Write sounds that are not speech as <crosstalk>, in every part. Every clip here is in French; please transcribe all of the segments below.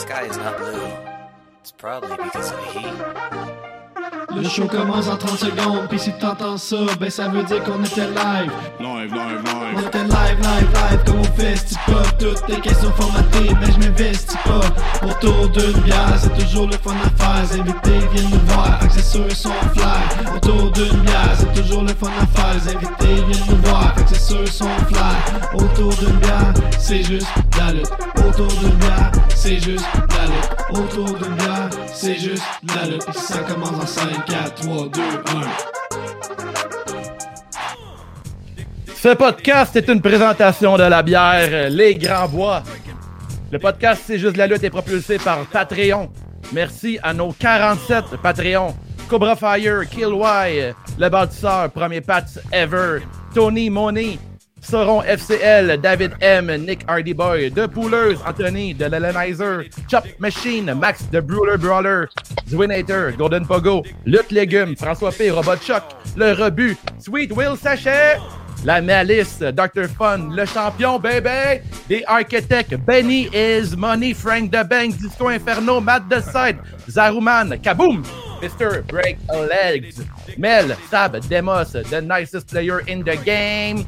sky is not blue, it's probably because of the heat. Le show commence en 30 secondes, puis si t'entends ça, ben ça veut dire qu'on était live. Live, live, On live. était live, live, live, comme au festival. Toutes les questions formatées, mais je m'investis pas. Autour d'une bière, c'est toujours le fun à faire. Les invités viennent nous voir, accessoires sont fly. Autour d'une bière, c'est toujours le fun à faire. Les invités viennent nous voir, accessoires sont fly. Autour d'une bière, c'est juste la. Autour d'une bière, c'est juste la lutte. Autour d'une bière, c'est juste la lutte. Ça commence en 5, 4, 3, 2, 1. Ce podcast est une présentation de la bière Les Grands Bois. Le podcast C'est juste la lutte est propulsé par Patreon. Merci à nos 47 Patreons. Cobra Fire, Kill Y, Le Bâtisseur, Premier Pats Ever, Tony Money, Sauron FCL, David M, Nick Hardy Boy, The Poolers, Anthony, The Lelenizer, Chop Machine, Max The Brawler Brawler, Zwinator, Golden Pogo, Lutte Légumes, François P, Robot Choc, Le Rebut, Sweet Will Sachet, La Malice, Dr. Fun, Le Champion, Baby, The Architect, Benny Is Money, Frank the Bank, Disco Inferno, Matt The Side, Zaruman, Kaboom, Mr. Break Legs, Mel, Stab, Demos, The Nicest Player in the Game,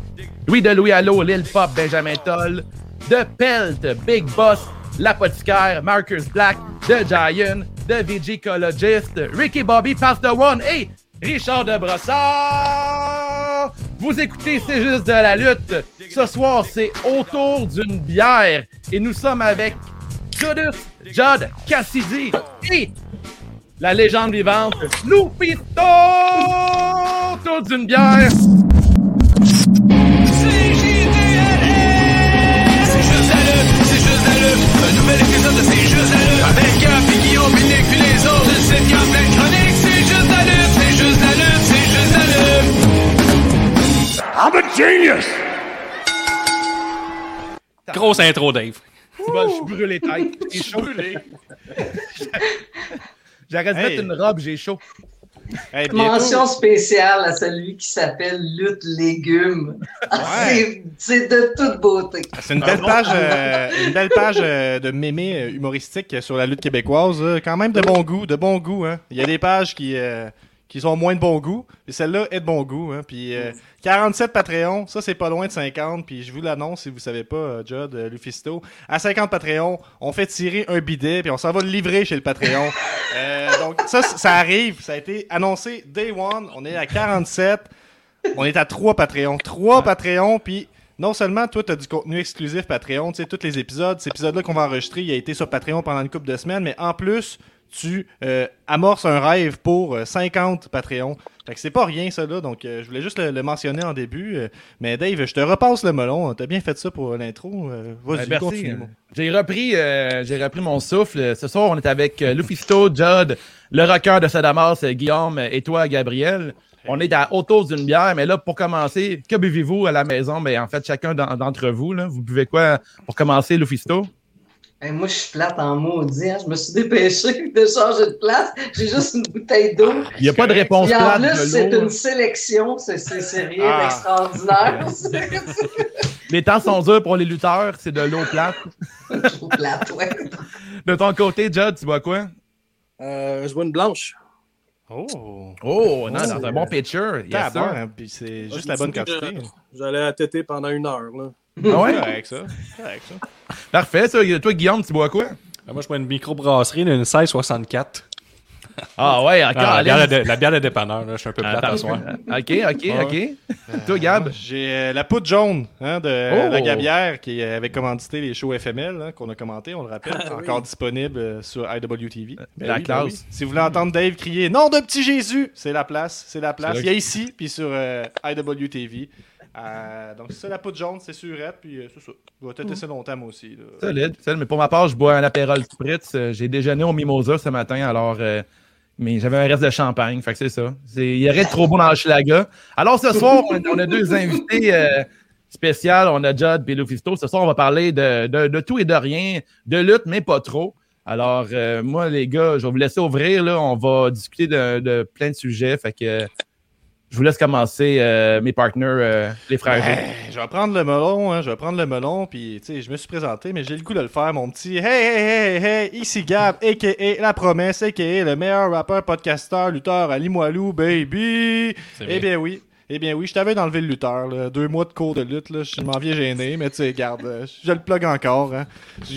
Louis de Louis Allo, Lil Pop, Benjamin Toll, The Pelt, Big Boss, L'Apothicaire, Marcus Black, The Giant, The Vigicologist, Ricky Bobby, Pass the One et Richard de Brossard. Vous écoutez C'est juste de la lutte. Ce soir, c'est autour d'une bière et nous sommes avec Judith, Judd, Cassidy et la légende vivante, Lupito! Autour d'une bière. C'est juste la lutte, c'est juste la lutte. Un nouvel épisode de C'est juste la lutte. Avec Gap et Guillaume, Nick puis les autres. C'est Gap, plein de chroniques. C'est juste la lutte, c'est juste la lutte, c'est juste la lutte. I'm a genius! Grosse intro, Dave. Tu vas, je suis brûlé tête. J'ai chaud. J'arrête de Hey. mettre une robe, j'ai chaud. Hey, Mention spéciale à celui qui s'appelle Lutte Légumes. Ah, <laughs> c'est- de toute beauté. C'est une belle page, euh, une belle page euh, de mémé euh, humoristique sur la lutte québécoise. quand même de bon goût, de bon goût. Hein. Il y a des pages qui, euh, qui sont moins de bon goût, et celle-là est de bon goût. Hein. Puis euh, 47 Patreon, ça c'est pas loin de 50. Puis je vous l'annonce si vous savez pas, euh, Judd, euh, Lufisto, à 50 Patreon, on fait tirer un bidet, puis on s'en va le livrer chez le Patreon. <laughs> Euh, donc ça, ça arrive, ça a été annoncé day one. On est à 47. On est à 3 Patreons. 3 Patreons, puis non seulement toi, tu as du contenu exclusif Patreon, tu sais, tous les épisodes, cet épisode-là qu'on va enregistrer, il a été sur Patreon pendant une couple de semaines, mais en plus, tu euh, amorces un rêve pour euh, 50 Patreons. Fait que c'est pas rien, ça, là, donc euh, je voulais juste le, le mentionner en début. euh, mais Dave, je te repasse le melon. T'as bien fait ça pour l'intro. euh, Vas-y, Ben, continue. J'ai repris, euh, j'ai repris mon souffle. Ce soir, on est avec euh, Lufisto, Judd, le rocker de Sadamas, euh, Guillaume et toi, Gabriel. On est à autour d'une bière, mais là, pour commencer, que buvez-vous à la maison? Ben, en fait, chacun d'en- d'entre vous, là, vous buvez quoi pour commencer, Lufisto? Hey, moi, je suis plate en maudit. hein. Je me suis dépêché <laughs> de changer de place. J'ai juste une bouteille d'eau. Il n'y a pas de réponse Puis en plate plus, c'est une sélection. C'est- C'est c'est rien Ah. d'extraordinaire. <laughs> Les temps sont durs pour les lutteurs, c'est de l'eau plate. <laughs> Je suis plate, ouais. De ton côté, Judd, tu bois quoi? Euh, je vois une blanche. Oh! Oh, non, dans un bon pitcher. Yes, hein, puis c'est juste la bonne quantité. J'allais à téter pendant une heure. Là. Ah ouais? Correct, ça. Correct, ça. Parfait, ça. Toi, Guillaume, tu bois quoi? Ah, Moi, je bois une microbrasserie d'une 1664. Ah ouais, encore. Ah, la, bière de, la bière de dépanneur, là, je suis un peu plate à soir. Ok, ok, ok. Toi, Gab? J'ai euh, la poudre jaune hein, de Oh! la Gabière qui avait commandité les shows FML hein, qu'on a commenté, on le rappelle, Ah, oui. encore disponible euh, sur IWTV. Ben la oui, ben classe. oui. Si vous voulez entendre Dave crier Nom de petit Jésus, c'est la place, c'est la place. Il y a ici, puis sur euh, IWTV. Euh, donc c'est ça, la poudre jaune, c'est surette, puis euh, c'est ça. Je vais tester ça longtemps moi aussi. Solide, solide. Mais pour ma part, je bois un apérol spritz. Euh, J'ai déjeuné au Mimosa ce matin, alors... mais j'avais un reste de champagne, fait que c'est ça. Il de trop bon dans le Schlaga. Alors ce soir, on a, deux invités spéciaux. On a Judd et Lufisto. Ce soir, on va parler de, de- tout et de rien, de lutte, mais pas trop. Alors, moi, les gars, je vais vous laisser ouvrir. Là. On va discuter de, de plein de sujets. Fait que Je vous laisse commencer, euh, mes partenaires, euh, les frères. Ben, je vais prendre le melon, hein, je vais prendre le melon, puis tu sais, je me suis présenté, mais j'ai le goût de le faire, mon petit. Hey, hey, hey, hey, ici Gab, a.k.a. La Promesse, a.k.a. le meilleur rappeur, podcasteur, lutteur à Limoilou, baby! Eh bien. bien oui. Eh bien oui, je t'avais d'enlever le lutteur, deux mois de cours de lutte, je m'en viens gêné, mais tu sais, garde, euh, je le plug encore. Hein.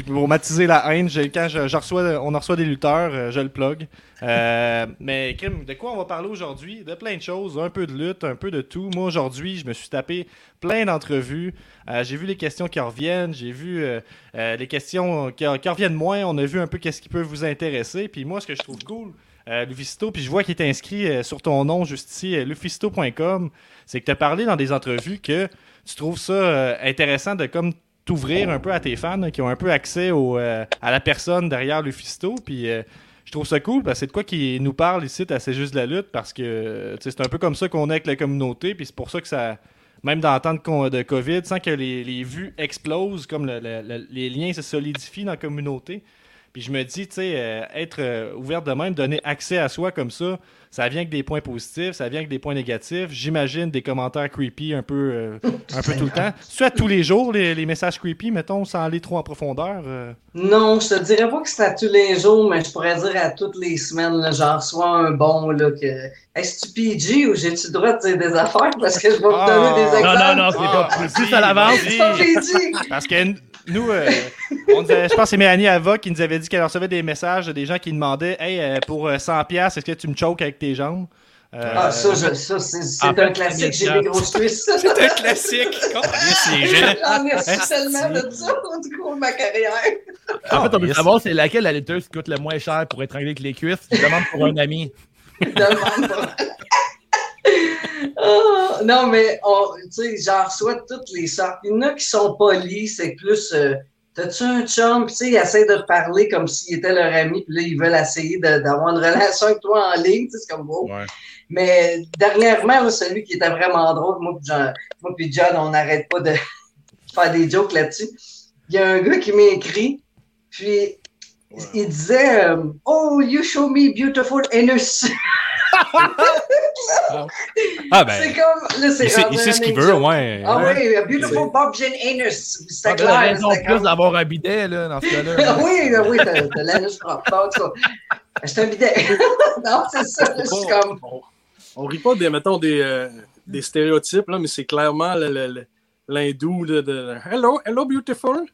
Pour m'attiser la haine, quand reçois, on en reçoit des lutteurs, euh, je le plug. Euh, mais Kim, de quoi on va parler aujourd'hui? De plein de choses, un peu de lutte, un peu de tout. Moi aujourd'hui, je me suis tapé plein d'entrevues. J'ai vu les questions qui reviennent, j'ai vu les questions qui, qui reviennent moins. On a vu un peu qu'est-ce qui peut vous intéresser. Puis moi, ce que je trouve cool, euh, Lufisto, puis je vois qu'il est inscrit euh, sur ton nom juste ici, euh, lufisto.com, c'est que tu as parlé dans des entrevues que tu trouves ça euh, intéressant de comme t'ouvrir un peu à tes fans là, qui ont un peu accès à la personne derrière Lufisto. Puis je trouve ça cool parce que c'est de quoi qui nous parle ici C'est juste la lutte parce que c'est un peu comme ça qu'on est avec la communauté. Puis c'est pour ça que ça. Même dans le temps de, COVID, sans que les, vues explosent, comme le- le- le- les liens se solidifient dans la communauté. Puis je me dis, tu sais, euh, être euh, ouvert de même, donner accès à soi comme ça, ça vient avec des points positifs, ça vient avec des points négatifs. J'imagine des commentaires creepy un peu, euh, un peu tout le temps. <laughs> Tu à tous les jours, les, les messages creepy, mettons, sans aller trop en profondeur. euh? Non, je te dirais pas que c'est à tous les jours, mais je pourrais dire à toutes les semaines, là, j'en reçois un bon, là, que. Est-ce que tu PG ou j'ai-tu le droit de dire des affaires? Parce que je vais vous Ah. donner des exemples? Non, non, non, c'est Ah, pas vas-y, plus à l'avance. vas-y. C'est pas PG. Parce que nous, euh, on nous avait- je pense que c'est Mélanie Ava qui nous avait dit qu'elle recevait des messages de des gens qui demandaient Hey, euh, pour euh, 100$, piastres, est-ce que tu me choques avec tes jambes? Euh, Ah, ça, je- ça c'est un fait, classique, j'ai des grosses cuisses. <laughs> C'est un classique. <laughs> J'en ai reçu tellement de ça au cours de ma carrière. En fait, on veut savoir c'est laquelle la lutteuse qui coûte le moins cher pour étrangler avec les cuisses. Je demande pour un ami. Demande pas. Ah, <laughs> non, mais tu sais, j'en reçois toutes les sortes. Il y en a qui sont polis, c'est plus. euh, T'as-tu un chum? Puis, tu sais, ils essaient de parler comme s'il était leur ami, puis là, ils veulent essayer d'avoir une relation avec toi en ligne. tu sais, C'est comme beau. Ouais. Mais dernièrement, là, celui qui était vraiment drôle, moi puis John, moi puis John, on n'arrête pas de <laughs> faire des jokes là-dessus. Il y a un gars qui m'a écrit, puis il disait euh, Oh, you show me beautiful anus. Ah ben, c'est comme. Là, c'est il sait, il ce qu'il veut, joke. ouais. Ah Ouais. oui, a beautiful Bob Jean anus. C'était Ah, ben, clair. raison c'était plus d'avoir un bidet, là, dans ce cas-là. <laughs> oui, oui, t'as t'as l'anus propre. C'est un bidet. <laughs> non, c'est ça. Je suis comme. On, on rit pas des, mettons, des, euh, des stéréotypes, là, mais c'est clairement le- le- le- l'hindou de, de Hello, hello, beautiful.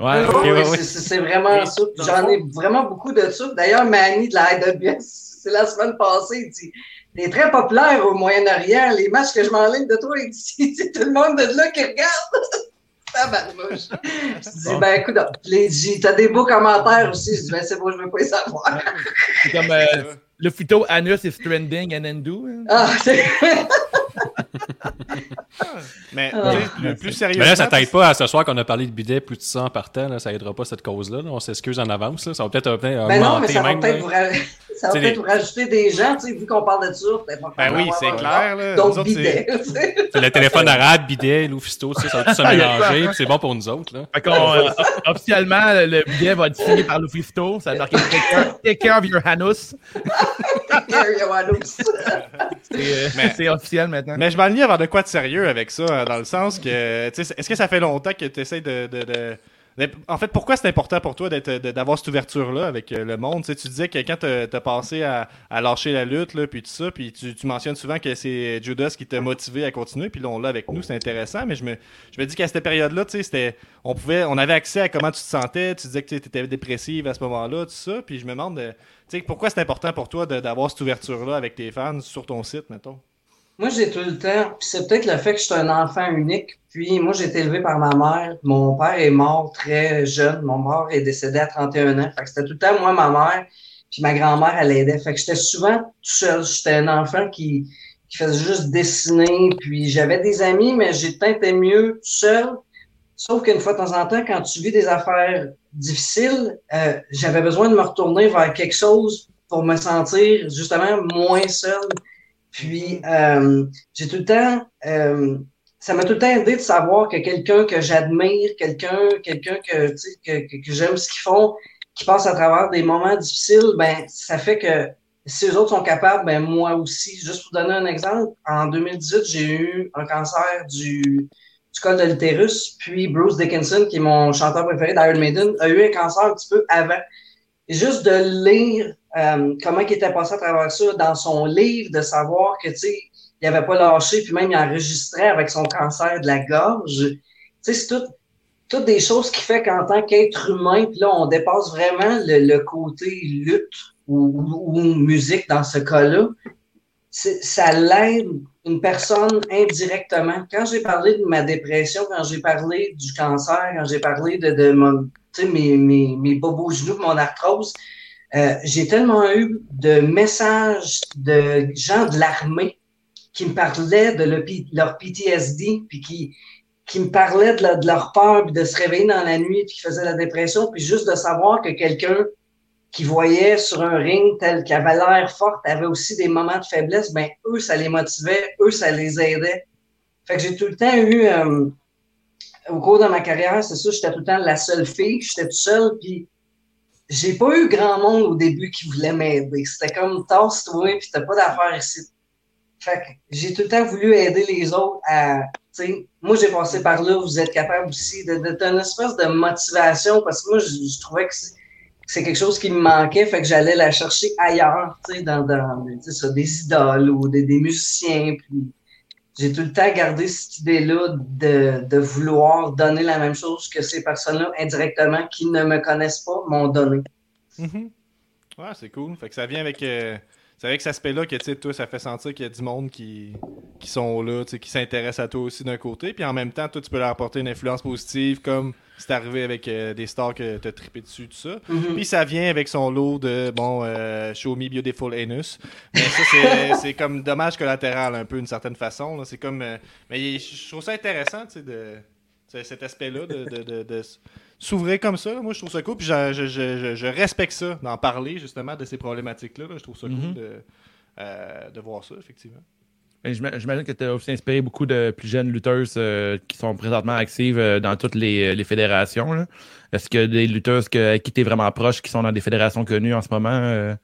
Ouais, oui, ouais, c'est- c'est c'est vraiment ça. J'en ai vraiment beaucoup de ça. D'ailleurs, Manny de la IWS, c'est la semaine passée, il dit T'es très populaire au Moyen-Orient. Les matchs que je m'enligne de toi, il dit <laughs> C'est tout le monde de là qui regarde. <laughs> Tabarnouche. Je dis Bon. Ben écoute, les- j'ai- t'as des beaux commentaires aussi. Je dis Ben c'est bon, je veux pas les savoir. C'est comme euh, le phyto anus is trending and hein. Ah, c'est. <laughs> <laughs> Mais Ah. plus, plus sérieusement. Mais là, ça t'aide pas à ce soir qu'on a parlé de bidet plus de 100 par temps. Là, ça aidera pas cette cause-là. là. On s'excuse en avance. Là. Ça va peut-être euh, Ben non, mais ça va peut-être vous, ra- <laughs> ça va C'est peut-être des- vous rajouter des gens, tu sais, vu qu'on parle de ça. Ben oui, c'est clair. Là. D'autres autres, <laughs> c'est- le téléphone arabe, bidet, loufisto, ça va tout se ça, mélanger. puis C'est bon pour nous autres. Là. Fait qu'on, euh, officiellement, le bidet va être signé par Lufisto. Ça va marquer take care, take care of your anus. <laughs> C'est euh, <laughs> officiel maintenant. Mais je m'enligne vers de quoi de sérieux avec ça, euh, dans le sens que, tu sais, est-ce que ça fait longtemps que tu essaies de, de- de- de- En fait, pourquoi c'est important pour toi d'avoir cette ouverture-là avec euh, le monde? Tu sais, tu disais que quand tu as passé à, lâcher la lutte, puis tout ça, puis tu, mentionnes souvent que c'est Judas qui t'a motivé à continuer, puis là, on l'a avec nous, c'est intéressant, mais je me, dis qu'à cette période-là, on, pouvait, on avait accès à comment tu te sentais, tu disais que tu étais dépressive à ce moment-là, tout ça, puis je me demande, sais, pourquoi c'est important pour toi d'avoir cette ouverture-là avec tes fans sur ton site, mettons? Moi, j'ai tout le temps, puis c'est peut-être le fait que je suis un enfant unique. Puis moi, j'ai été élevé par ma mère. Mon père est mort très jeune. Mon père est décédé à 31 ans. Fait que c'était tout le temps moi, ma mère, puis ma grand-mère, elle aidait. Fait que j'étais souvent tout seul. J'étais un enfant qui, qui faisait juste dessiner. Puis j'avais des amis, mais été mieux tout seul. Sauf qu'une fois de temps en temps, quand tu vis des affaires difficiles, euh, j'avais besoin de me retourner vers quelque chose pour me sentir justement moins seul. Puis, euh, j'ai tout le temps, euh, ça m'a tout le temps aidé de savoir que quelqu'un que j'admire, quelqu'un, quelqu'un que, que, que, que j'aime ce qu'ils font, qui passe à travers des moments difficiles, ben, ça fait que si eux autres sont capables, ben moi aussi. Juste pour donner un exemple, en 2018, j'ai eu un cancer du, du col de l'utérus, puis Bruce Dickinson, qui est mon chanteur préféré d'Iron Maiden, a eu un cancer un petit peu avant. Et juste de lire euh, comment il était passé à travers ça dans son livre, de savoir que, tu sais, il avait pas lâché, puis même il enregistrait avec son cancer de la gorge. Tu sais, c'est tout, toutes des choses qui fait qu'en tant qu'être humain, puis là, on dépasse vraiment le, le côté lutte ou, ou, musique dans ce cas-là. Ça l'aide une personne indirectement. Quand j'ai parlé de ma dépression, quand j'ai parlé du cancer, quand j'ai parlé de, de mon, mes, mes, mes bobos genoux, mon arthrose, euh, j'ai tellement eu de messages de gens de l'armée qui me parlaient de leur PTSD, puis qui, qui me parlaient de, leur peur, puis de se réveiller dans la nuit, puis qui faisaient la dépression, puis juste de savoir que quelqu'un qui voyait sur un ring tel qui avait l'air forte avait aussi des moments de faiblesse, ben eux, ça les motivait, eux, ça les aidait. Fait que j'ai tout le temps eu, euh, au cours de ma carrière, c'est ça, j'étais tout le temps la seule fille, j'étais toute seule, puis j'ai pas eu grand monde au début qui voulait m'aider. C'était comme tasse-toi, puis t'as pas d'affaires ici. Fait que j'ai tout le temps voulu aider les autres à. moi, j'ai passé par là, vous êtes capable aussi de, de, d'une espèce de motivation parce que moi, je, trouvais que c'est- quelque chose qui me manquait, fait que j'allais la chercher ailleurs, tu sais, dans, dans ça, des idoles ou des, musiciens. J'ai tout le temps gardé cette idée-là de, vouloir donner la même chose que ces personnes-là indirectement qui ne me connaissent pas m'ont donné. Mhm. Ouais, c'est cool. Fait que ça vient avec, euh, avec cet aspect-là que, tu sais, ça fait sentir qu'il y a du monde qui, qui sont là, qui s'intéressent à toi aussi d'un côté. Puis en même temps, toi, tu peux leur apporter une influence positive, comme c'est arrivé avec euh, des stars que t'as trippé dessus, tout ça. Mhm. Puis ça vient avec son lot de, bon, euh, Show Me Beautiful Anus. Mais ça, c'est- <laughs> comme dommage collatéral, un peu, d'une certaine façon. C'est comme. euh, mais je trouve ça intéressant, tu sais, de. Cet aspect-là de, de, de- s'ouvrir comme ça, là. moi je trouve ça cool, puis je, je- je- respecte ça, d'en parler justement de ces problématiques-là. là. Je trouve ça Mhm. cool de, euh, de voir ça, effectivement. J'ima- J'imagine que tu as aussi inspiré beaucoup de plus jeunes lutteuses euh, qui sont présentement actives euh, dans toutes les, les fédérations. là. Est-ce que des lutteuses que, qui tu es vraiment proche qui sont dans des fédérations connues en ce moment? euh,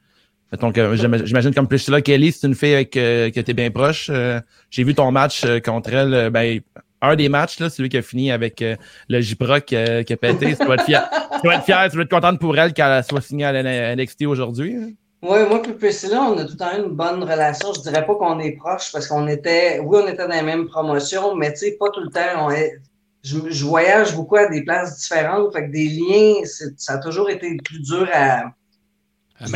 j'imagine comme Priscilla Kelly, c'est une fille avec, euh, que tu es bien proche. euh, J'ai vu ton match euh, contre elle. euh, ben, un des matchs, là, celui qui a fini avec euh, le J-Proc qui a pété. Tu dois être fier. Tu dois être tu être contente pour elle qu'elle soit signée à NXT aujourd'hui. hein. Oui, moi puis Priscilla, on a tout le temps eu une bonne relation. Je dirais pas qu'on est proches parce qu'on était, oui, on était dans les mêmes promotions, mais tu sais, pas tout le temps. On est- je, je voyage beaucoup à des places différentes, fait que des liens, ça a toujours été plus dur à,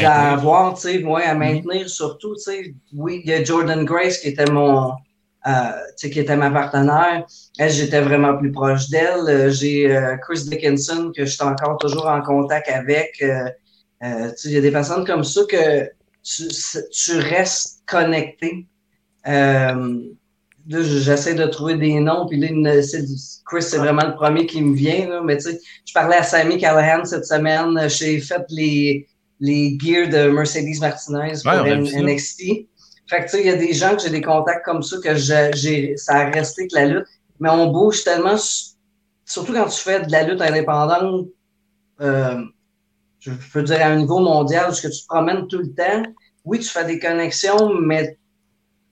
À avoir, tu sais, ouais, à maintenir surtout, tu sais. Oui, il y a Jordan Grace qui était mon, euh, tu sais, qui était ma partenaire. Elle, j'étais vraiment plus proche d'elle. Euh, J'ai euh, Chris Dickinson que je suis encore toujours en contact avec. Euh, euh, il y a des personnes comme ça que tu, tu restes connecté. Euh, là, j'essaie de trouver des noms, puis là, Chris, c'est vraiment le premier qui me vient, là, mais tu sais, je parlais à Sammy Callahan cette semaine, j'ai fait les, les gears de Mercedes Martinez pour Ouais. NXT. Fait que tu sais, il y a des gens que j'ai des contacts comme ça que j'ai, ça a resté que la lutte, mais on bouge tellement, surtout quand tu fais de la lutte indépendante, euh, je peux dire à un niveau mondial, où ce que tu te promènes tout le temps. Oui, tu fais des connexions, mais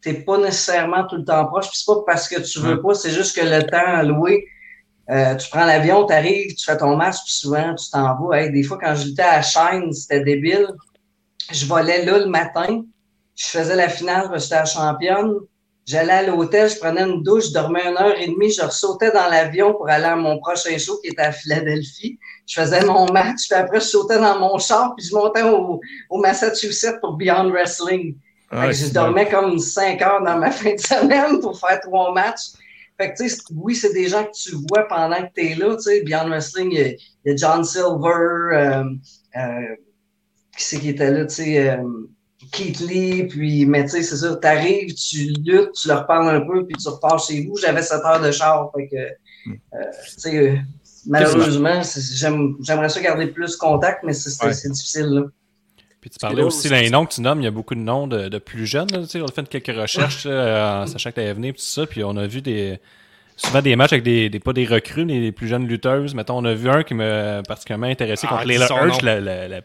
t'es pas nécessairement tout le temps proche. Puis c'est pas parce que tu veux pas, c'est juste que le temps alloué, euh, tu prends l'avion, tu arrives, tu fais ton match, puis souvent tu t'en vas. Hey, des fois, quand j'étais à Shine, c'était débile. Je volais là le matin, je faisais la finale, parce que j'étais la championne. J'allais à l'hôtel, je prenais une douche, je dormais une heure et demie, je ressautais dans l'avion pour aller à mon prochain show qui était à Philadelphie. Je faisais mon match, puis après je sautais dans mon char, puis je montais au, au Massachusetts pour Beyond Wrestling. Fait Ouais, que je dormais comme cinq heures dans ma <laughs> fin de semaine pour faire trois matchs. Fait que, oui, c'est des gens que tu vois pendant que tu es là, tu sais. Beyond Wrestling, il y a- il y, a John Silver, euh, euh, qui c'est qui était là, tu sais, euh, Keith Lee, puis, mais tu sais, c'est ça, t'arrives, tu luttes, tu leur parles un peu, puis tu repars chez vous. J'avais sept heures de char, fait que, euh, tu sais, malheureusement, j'aimerais ça garder plus contact, mais c'est Ouais. difficile, là. Puis tu parlais aussi les noms que tu nommes, il y a beaucoup de noms de, de plus jeunes. là, tu sais, on a fait quelques recherches là, en sachant que tu allais venir, puis tout ça, puis on a vu des souvent des matchs avec des, des pas des recrues, mais des plus jeunes lutteuses. Mettons, on a vu un qui m'a particulièrement intéressé Ah, contre Layla son Hirsch, nom. la, la, la-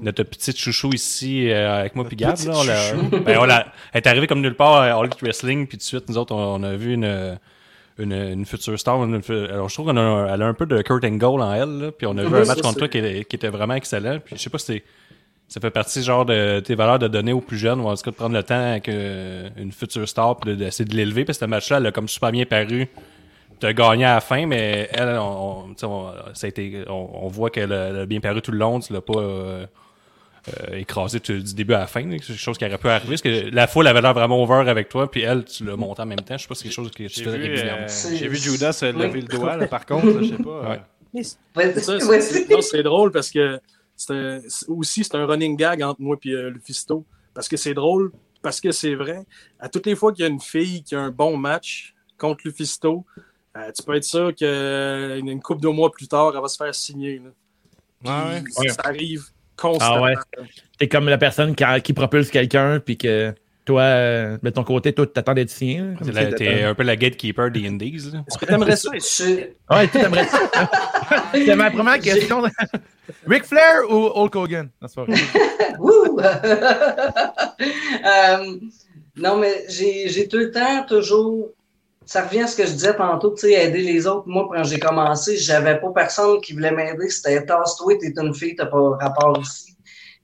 notre petite chouchou ici euh, avec moi puis Gab. Là, on l'a- <laughs> ben, on l'a- elle est arrivée comme nulle part à All Elite Wrestling, puis tout de suite, nous autres, on, on a vu une, une, une future star. une alors, je trouve qu'elle a, a un peu de Kurt Angle en elle, là, puis on a vu un match contre toi qui, était vraiment excellent. Puis je sais pas si c'est- ça fait partie genre de tes valeurs de donner aux plus jeunes, ou en tout cas de prendre le temps avec euh, une future star, puis de- d'essayer de l'élever, parce que ce match-là, elle a comme super bien paru. T'as gagné à la fin, mais elle, on, on- ça a été, on, on voit qu'elle a, a bien paru tout le long. Tu l'as pas euh, euh, écrasé tu- du début à la fin. C'est quelque chose qui aurait pu arriver. Parce que la foule avait l'air vraiment over avec toi, puis elle, tu l'as monté en même temps. Je sais pas si c'est quelque chose que tu J'ai fais vu, régulièrement. euh, C'est- j'ai vu Judas euh, lever le doigt, là, par contre, je sais pas. Ouais. euh, Ouais, C'est drôle parce que un- aussi c'est un running gag entre moi et euh, Lufisto. Parce que c'est drôle, parce que c'est vrai. À toutes les fois qu'il y a une fille qui a un bon match contre Lufisto, euh, tu peux être sûr qu'une une couple de mois plus tard, elle va se faire signer. là. Ouais, Puis ouais. Ça arrive constamment. Ah ouais. T'es comme la personne qui, qui propulse quelqu'un, puis que toi, euh, de ton côté, toi, t'attends d'être sien. T'es un peu la gatekeeper des Indies. Est-ce que t'aimerais ça? Je suis- Ouais, tu t'aimerais ça. <laughs> C'était ma première question. <laughs> Ric Flair ou Hulk Hogan? Non, c'est pas vrai. <laughs> Wouh! Euh, non, mais j'ai j'ai tout le temps, toujours. Ça revient à ce que je disais tantôt, tu sais, aider les autres. Moi, quand j'ai commencé, j'avais pas personne qui voulait m'aider. C'était tasse-toi, t'es une fille, t'as pas rapport ici.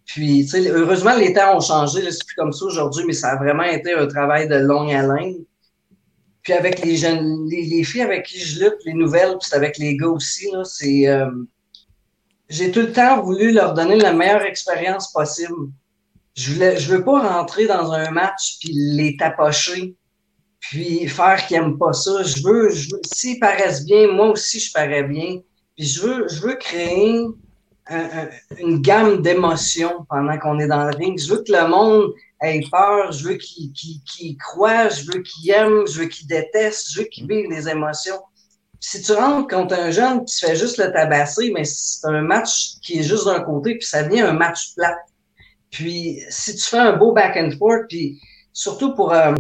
Puis, tu sais, heureusement, les temps ont changé. C'est plus comme ça aujourd'hui, mais ça a vraiment été un travail de longue haleine. Puis avec les jeunes, les, les filles avec qui je lutte, les nouvelles, puis c'est avec les gars aussi, là, c'est. euh, j'ai tout le temps voulu leur donner la meilleure expérience possible. Je voulais, je veux pas rentrer dans un match puis les tapocher, puis faire qu'ils aiment pas ça. Je veux, je veux, s'ils paraissent bien, moi aussi je parais bien. Puis je veux, je veux créer un- un- une gamme d'émotions pendant qu'on est dans le ring. Je veux que le monde ait peur, je veux qu'il qu'il croit, je veux qu'il aime, je veux qu'il déteste, je veux qu'il vive des émotions. Si tu rentres contre un jeune qui se fait juste le tabasser, mais c'est un match qui est juste d'un côté, puis ça devient un match plat. Puis si tu fais un beau back and forth, puis surtout pour euh,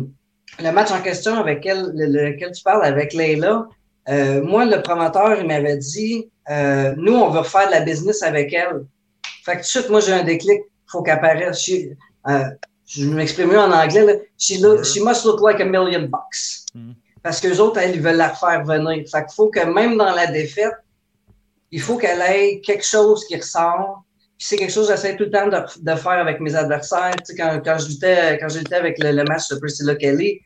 le match en question avec elle, le- lequel tu parles avec Leila, euh, moi, le promoteur, il m'avait dit euh, Nous, on veut faire de la business avec elle. Fait que tout de suite, moi, j'ai un déclic, faut qu'elle apparaisse. She- euh, je m'exprime mieux en anglais. Là. She, look- she must look like a million bucks. Mhm. Parce que les autres, elles, ils veulent la faire venir. Fait qu'il faut que même dans la défaite, il faut qu'elle ait quelque chose qui ressort. C'est quelque chose que j'essaie tout le temps de, faire avec mes adversaires. Tu sais, quand, quand je quand je luttais avec le, le match de Priscilla Kelly,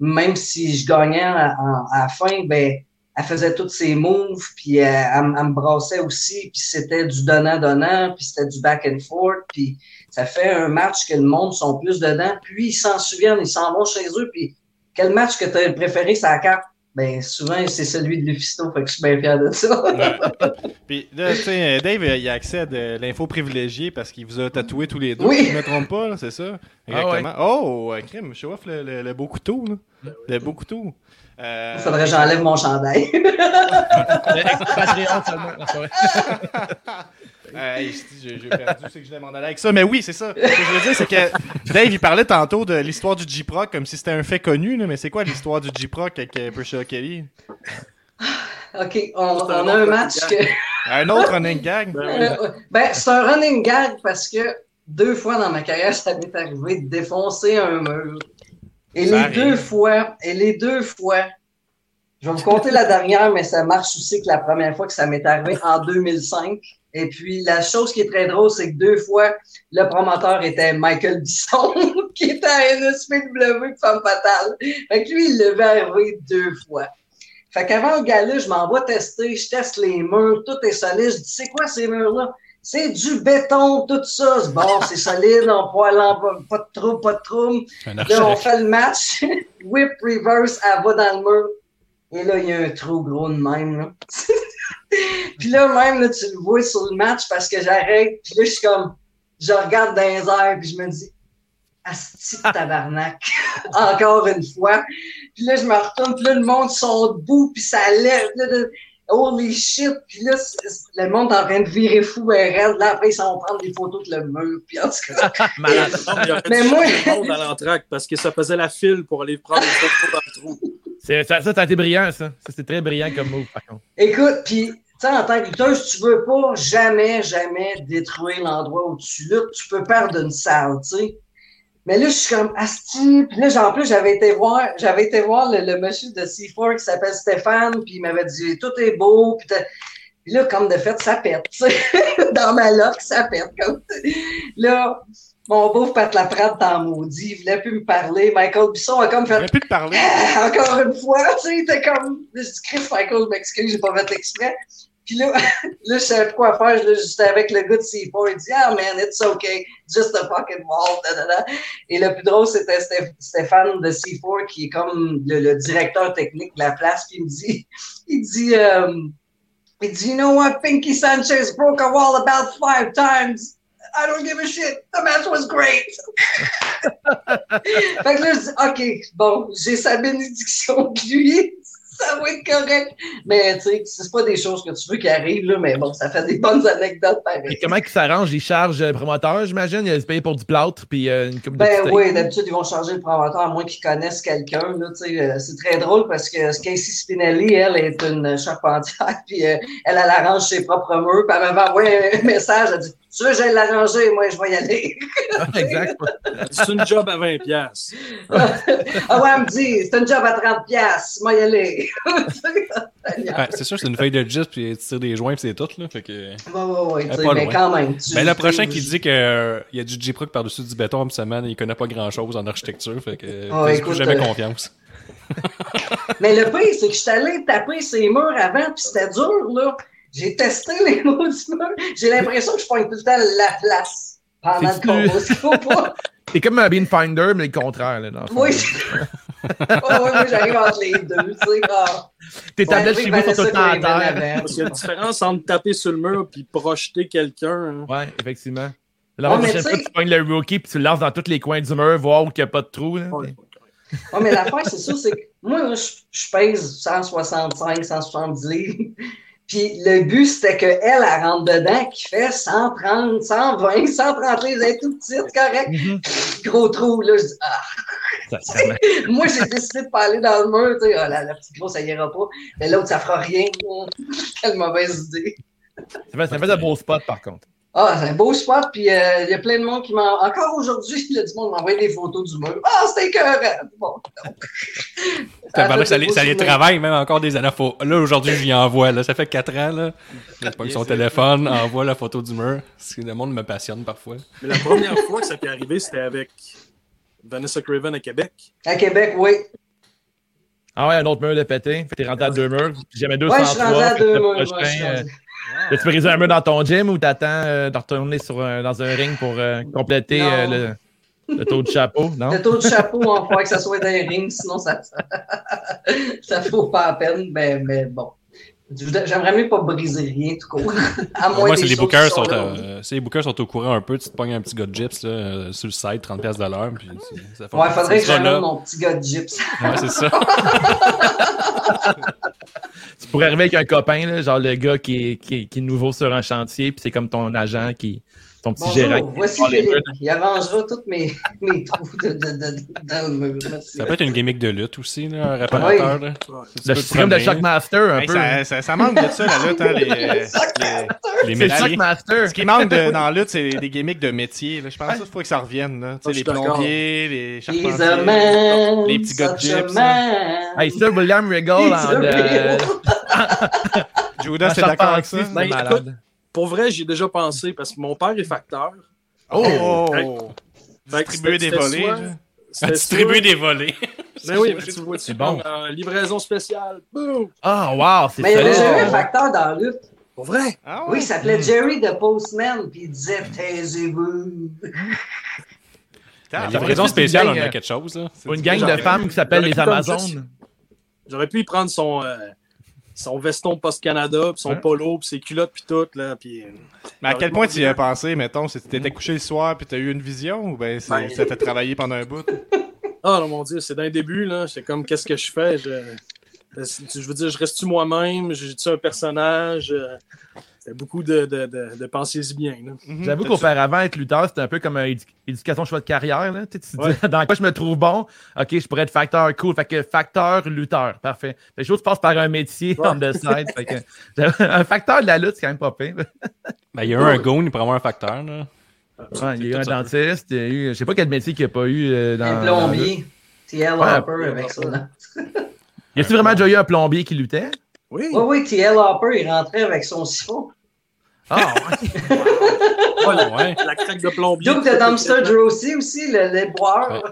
même si je gagnais à, à la fin, ben, elle faisait tous ses moves, puis elle, elle me- elle me brassait aussi, puis c'était du donnant-donnant, puis c'était du back and forth, puis ça fait un match que le monde sont plus dedans, puis ils s'en souviennent, ils s'en vont chez eux, puis quel match que tu as préféré, la carte? Ben, souvent, c'est celui de Lufisto, fait que je suis bien fier de ça. <laughs> Puis là, tu sais, Dave, il a accès à de l'info privilégiée parce qu'il vous a tatoué tous les deux, Oui. si je ne me trompe pas, là, c'est ça? Exactement. ouais. Oh, euh, crime, show off le, le- le beau couteau, là. Le beau couteau. Euh, Il faudrait que j'enlève mon chandail. <laughs> Patreon seulement. <laughs> <laughs> Euh, j'ai perdu, c'est que je voulais m'en aller avec ça. Mais oui, c'est ça. Ce que je veux dire, c'est que Dave, il parlait tantôt de l'histoire du J-Proc comme si c'était un fait connu, là, mais c'est quoi l'histoire du J-Proc avec euh, Kelly? <laughs> OK, on, a un match que... Un autre running gag? Ben oui. Euh, ben, c'est un running gag parce que deux fois dans ma carrière, ça m'est arrivé de défoncer un mur. Et Ça les arrive. deux fois, et les deux fois, je vais vous compter la dernière, mais ça marche aussi que la première fois que ça m'est arrivé en 2005. Et puis, la chose qui est très drôle, c'est que deux fois, le promoteur était Michael Bisson, <laughs> qui était à NSPW Femme Fatale. Fait que lui, il l'avait arrivé deux fois. Fait qu'avant le gala, je m'en vais tester, je teste les murs, tout est solide. Je dis, c'est quoi ces murs-là? C'est du béton, tout ça. Bon, <laughs> c'est solide, on peut aller en bas, pas de trouble, pas de. Un Là, on fait le match, <laughs> whip, reverse, elle va dans le mur. Et là, il y a un trou gros de même, là. <laughs> puis là, même, là, tu le vois sur le match parce que j'arrête. Puis là, je suis comme, je regarde dans les airs, puis je me dis, Asti de tabarnak, <laughs> encore une fois. Puis là, je me retourne, puis là, le monde sont debout, puis ça lève, là, là, holy shit. Puis là, le monde est en train de virer fou, ben, raide. Là, après, ils s'en vont prendre des photos de le mur, puis en tout cas. <laughs> Malade. Mais moi- monde à l'entraque parce que ça faisait la file pour aller prendre une photo dans le trou. C'est- Ça, ça, été brillant, ça. Ça, c'était très brillant comme move, par contre. Écoute, puis, tu sais, en tant que lutteuse, tu veux pas jamais, jamais détruire l'endroit où tu luttes. Tu peux perdre une salle, tu sais. Mais là, je suis comme asti. Puis là, en plus, j'avais été voir, j'avais été voir le, le monsieur de C4 qui s'appelle Stéphane, puis il m'avait dit tout est beau. Puis, puis là, comme de fait, ça pète. <laughs> Dans ma loque, ça pète. Comme... Là, mon beau Pat Laprade t'en maudit. Il voulait plus me parler. Michael Bisson a comme fait J'aurais pu te parler. ah, encore une fois, tu sais, t'es comme. Je dis, Chris Michael, je m'excuse, j'ai pas fait exprès. Puis là, <laughs> là, je savais quoi faire. J'étais avec le gars de C4. Il dit, ah, man, it's okay. Just a fucking wall. da, da, da. Et le plus drôle, c'était Stéph- Stéphane de C4, qui est comme le, le directeur technique de la place. Puis il me dit, il dit, euh, il dit, you know what? Pinky Sanchez broke a wall about five times. I don't give a shit. The match was great. <laughs> Fait que là, je dis, OK, bon, j'ai sa bénédiction de lui, ça va être correct. Mais, tu sais, c'est pas des choses que tu veux qui arrivent, là, mais bon, ça fait des bonnes anecdotes Et pareil. comment ils s'arrangent? Ils chargent le promoteur, j'imagine? Ils se payent pour du plâtre, puis euh, une coupe Ben oui, d'habitude, ils vont changer le promoteur, à moins qu'ils connaissent quelqu'un. euh, C'est très drôle parce que Casey Spinelli, elle, est une charpentière, <laughs> puis euh, elle, elle arrange ses propres murs, puis elle envoyé un message, elle dit « Tu veux, que j'aille l'arranger, moi, je vais y aller. <laughs> exact. C'est une job à 20$. piastres. » Ah ouais, elle me dit « C'est un job à 30 piastres, moi y aller. » Ouais, c'est sûr, c'est une feuille de gis, puis tu tires des joints, puis c'est tout, là. Fait que. Ouais, ouais, ouais, mais loin. quand même. tu- Ben, le prochain qui dit qu'il y a du J-Proc par-dessus du béton en semaine, il connaît pas grand-chose en architecture, fait que fais-y écoute, jamais euh, confiance. <laughs> Mais le pire, c'est que je suis allé taper ces murs avant, puis c'était dur, là. J'ai testé les <laughs> mots du mur. J'ai l'impression que je pointe tout le temps la place pendant le combat. <laughs> C'est comme un Beanfinder, mais le contraire. Là, dans le fond. Oui. Oh, oui, moi, j'arrive entre les deux, tu sais. Tes tablettes chez oui, vous sont tout le temps à terre. Parce qu'il y a une différence entre taper sur le mur et projeter quelqu'un. hein. Ouais, effectivement. La prochaine tu fois, tu pognes le rookie puis tu le lances dans tous les coins du mur, voir où il n'y a pas de trou. Là. Ouais. Ouais, mais l'affaire, c'est ça, c'est que moi, là, je, je pèse 165, 170 livres. Puis le but, c'était qu'elle, elle rentre dedans, qui fait 130, 120, 130 livres, elle est toute petite, correct. Mhm. <laughs> Gros trou, là, je dis, ah. <laughs> Moi, j'ai décidé de pas aller dans le mur, tu sais, ah, la, la petite grosse, ça ira pas. Mais l'autre, ça fera rien. <laughs> Quelle mauvaise idée. Ça fait, ça fait de beaux spots, par contre. Ah, c'est un beau spot, puis euh, il y a plein de monde qui m'en... Encore aujourd'hui, <laughs> il y a du monde qui m'envoie des photos du mur. Ah, c'était écœurant! Bon. <laughs> Ça, les, ça les travaille même encore des années. Faut- Là, aujourd'hui, je lui envoie. Là. Ça fait 4 ans. Là. Il pogne son téléphone, envoie la photo du mur. Parce que le monde me passionne parfois. Mais la première fois que ça t'est arrivé, c'était avec Vanessa Craven à Québec. À Québec, oui. Ah ouais, un autre mur de pété. T'es rentré à deux murs. Puis jamais deux Ouais, je suis rendu à deux murs. Rendu- As-tu brisé un mur dans ton gym ou t'attends euh, de retourner sur un- dans un ring pour euh, compléter euh, le, le taux de chapeau? Non? Le taux de chapeau, on faut que ça soit dans les rings, sinon ça <laughs> ça vaut pas la peine. Mais, mais bon. J'aimerais mieux pas briser rien, tout court. <laughs> À moins Moi, si les bookers qui sont, là. euh, si les bookers sont au courant un peu, tu te pognes un petit gars de gyps là, euh, sur le site, 30$ piastres de l'heure. Puis c'est- ça fait- Ouais, faudrait que j'amène mon petit gars de gyps. Ouais, c'est ça. <laughs> Tu pourrais arriver avec un copain, là, genre le gars qui est, qui, est, qui est nouveau sur un chantier, puis c'est comme ton agent, qui, ton petit. Bonjour, voici. Il arrangera tous mes, <laughs> mes trous de, de, de, dans le mur. Ça peut être une gimmick de lutte aussi, là, un réparateur. Là. Le système de Shockmaster, un Hey, peu. ça, ça, ça manque de ça, la lutte, hein, les, <laughs> les-. Shockmaster. Ce qui manque de- dans la lutte, c'est des gimmicks de métier. là. Je pense qu'il faut que ça revienne. Là. Tu sais, je les plombiers, les charpentiers. man, les petits gars de gyps. Hey, ça, William Regal euh. <laughs> Judas, c'est d'accord avec ça? Pour vrai, j'y ai déjà pensé parce que mon père est facteur. Oh! Fait que Distribuer des volets. <laughs> soit- Distribuer des volets. <laughs> Ben oui, tu vois, C'est tu bon. bon. euh, livraison spéciale. Boum! Ah, wow, c'est Mais il y a déjà eu un ça. facteur dans la lutte. Pour vrai? Ah Oui, il s'appelait Jerry the Postman, puis il disait Taisez-vous. <laughs> La livraison spéciale, on a quelque chose. Là. Pour une gang de femmes qui s'appellent j'aurais les Amazones. J'aurais pu y prendre son, euh, son veston Post-Canada, puis son polo, puis ses culottes, puis tout. Là, puis... euh, Mais à quel point tu y as pensé, mettons, si tu t'étais couché le soir puis tu as eu une vision ou ben, c'est- Ben- ça t'a travaillé pendant un bout? Ah non, mon Dieu, c'est d'un début, là. J'étais comme, qu'est-ce que je fais? Je, je veux dire, je reste-tu moi-même? J'ai-tu un personnage? Euh, C'était beaucoup de, de, de, bien. Mhm. J'avoue qu'auparavant, être lutteur, c'était un peu comme une éducation choix de carrière. Là. Tu te Ouais. dis, <laughs> dans quoi je me trouve bon? OK, je pourrais être facteur cool. Fait que facteur, lutteur. Parfait. Les choses passent par un métier Ouais. on the side. Fait que, <laughs> un facteur de la lutte, c'est quand même pas pire. Ben, il y a eu un goon, il pourrait avoir un facteur. Là. Ouais, il y a eu un dentiste. Il y a eu, je sais pas quel métier qu'il n'y a pas eu euh, dans. Un plombier. TL Ouais. Hopper avec ça. là. <laughs> Y a-tu vraiment déjà eu un plombier qui luttait? Oui, Oui, oui, TL Hopper, il rentrait avec son siphon. Ah, ouais. <laughs> Ouais, ouais. la craque de plombier. Duke de Dumpster Drosy aussi, le, les boire.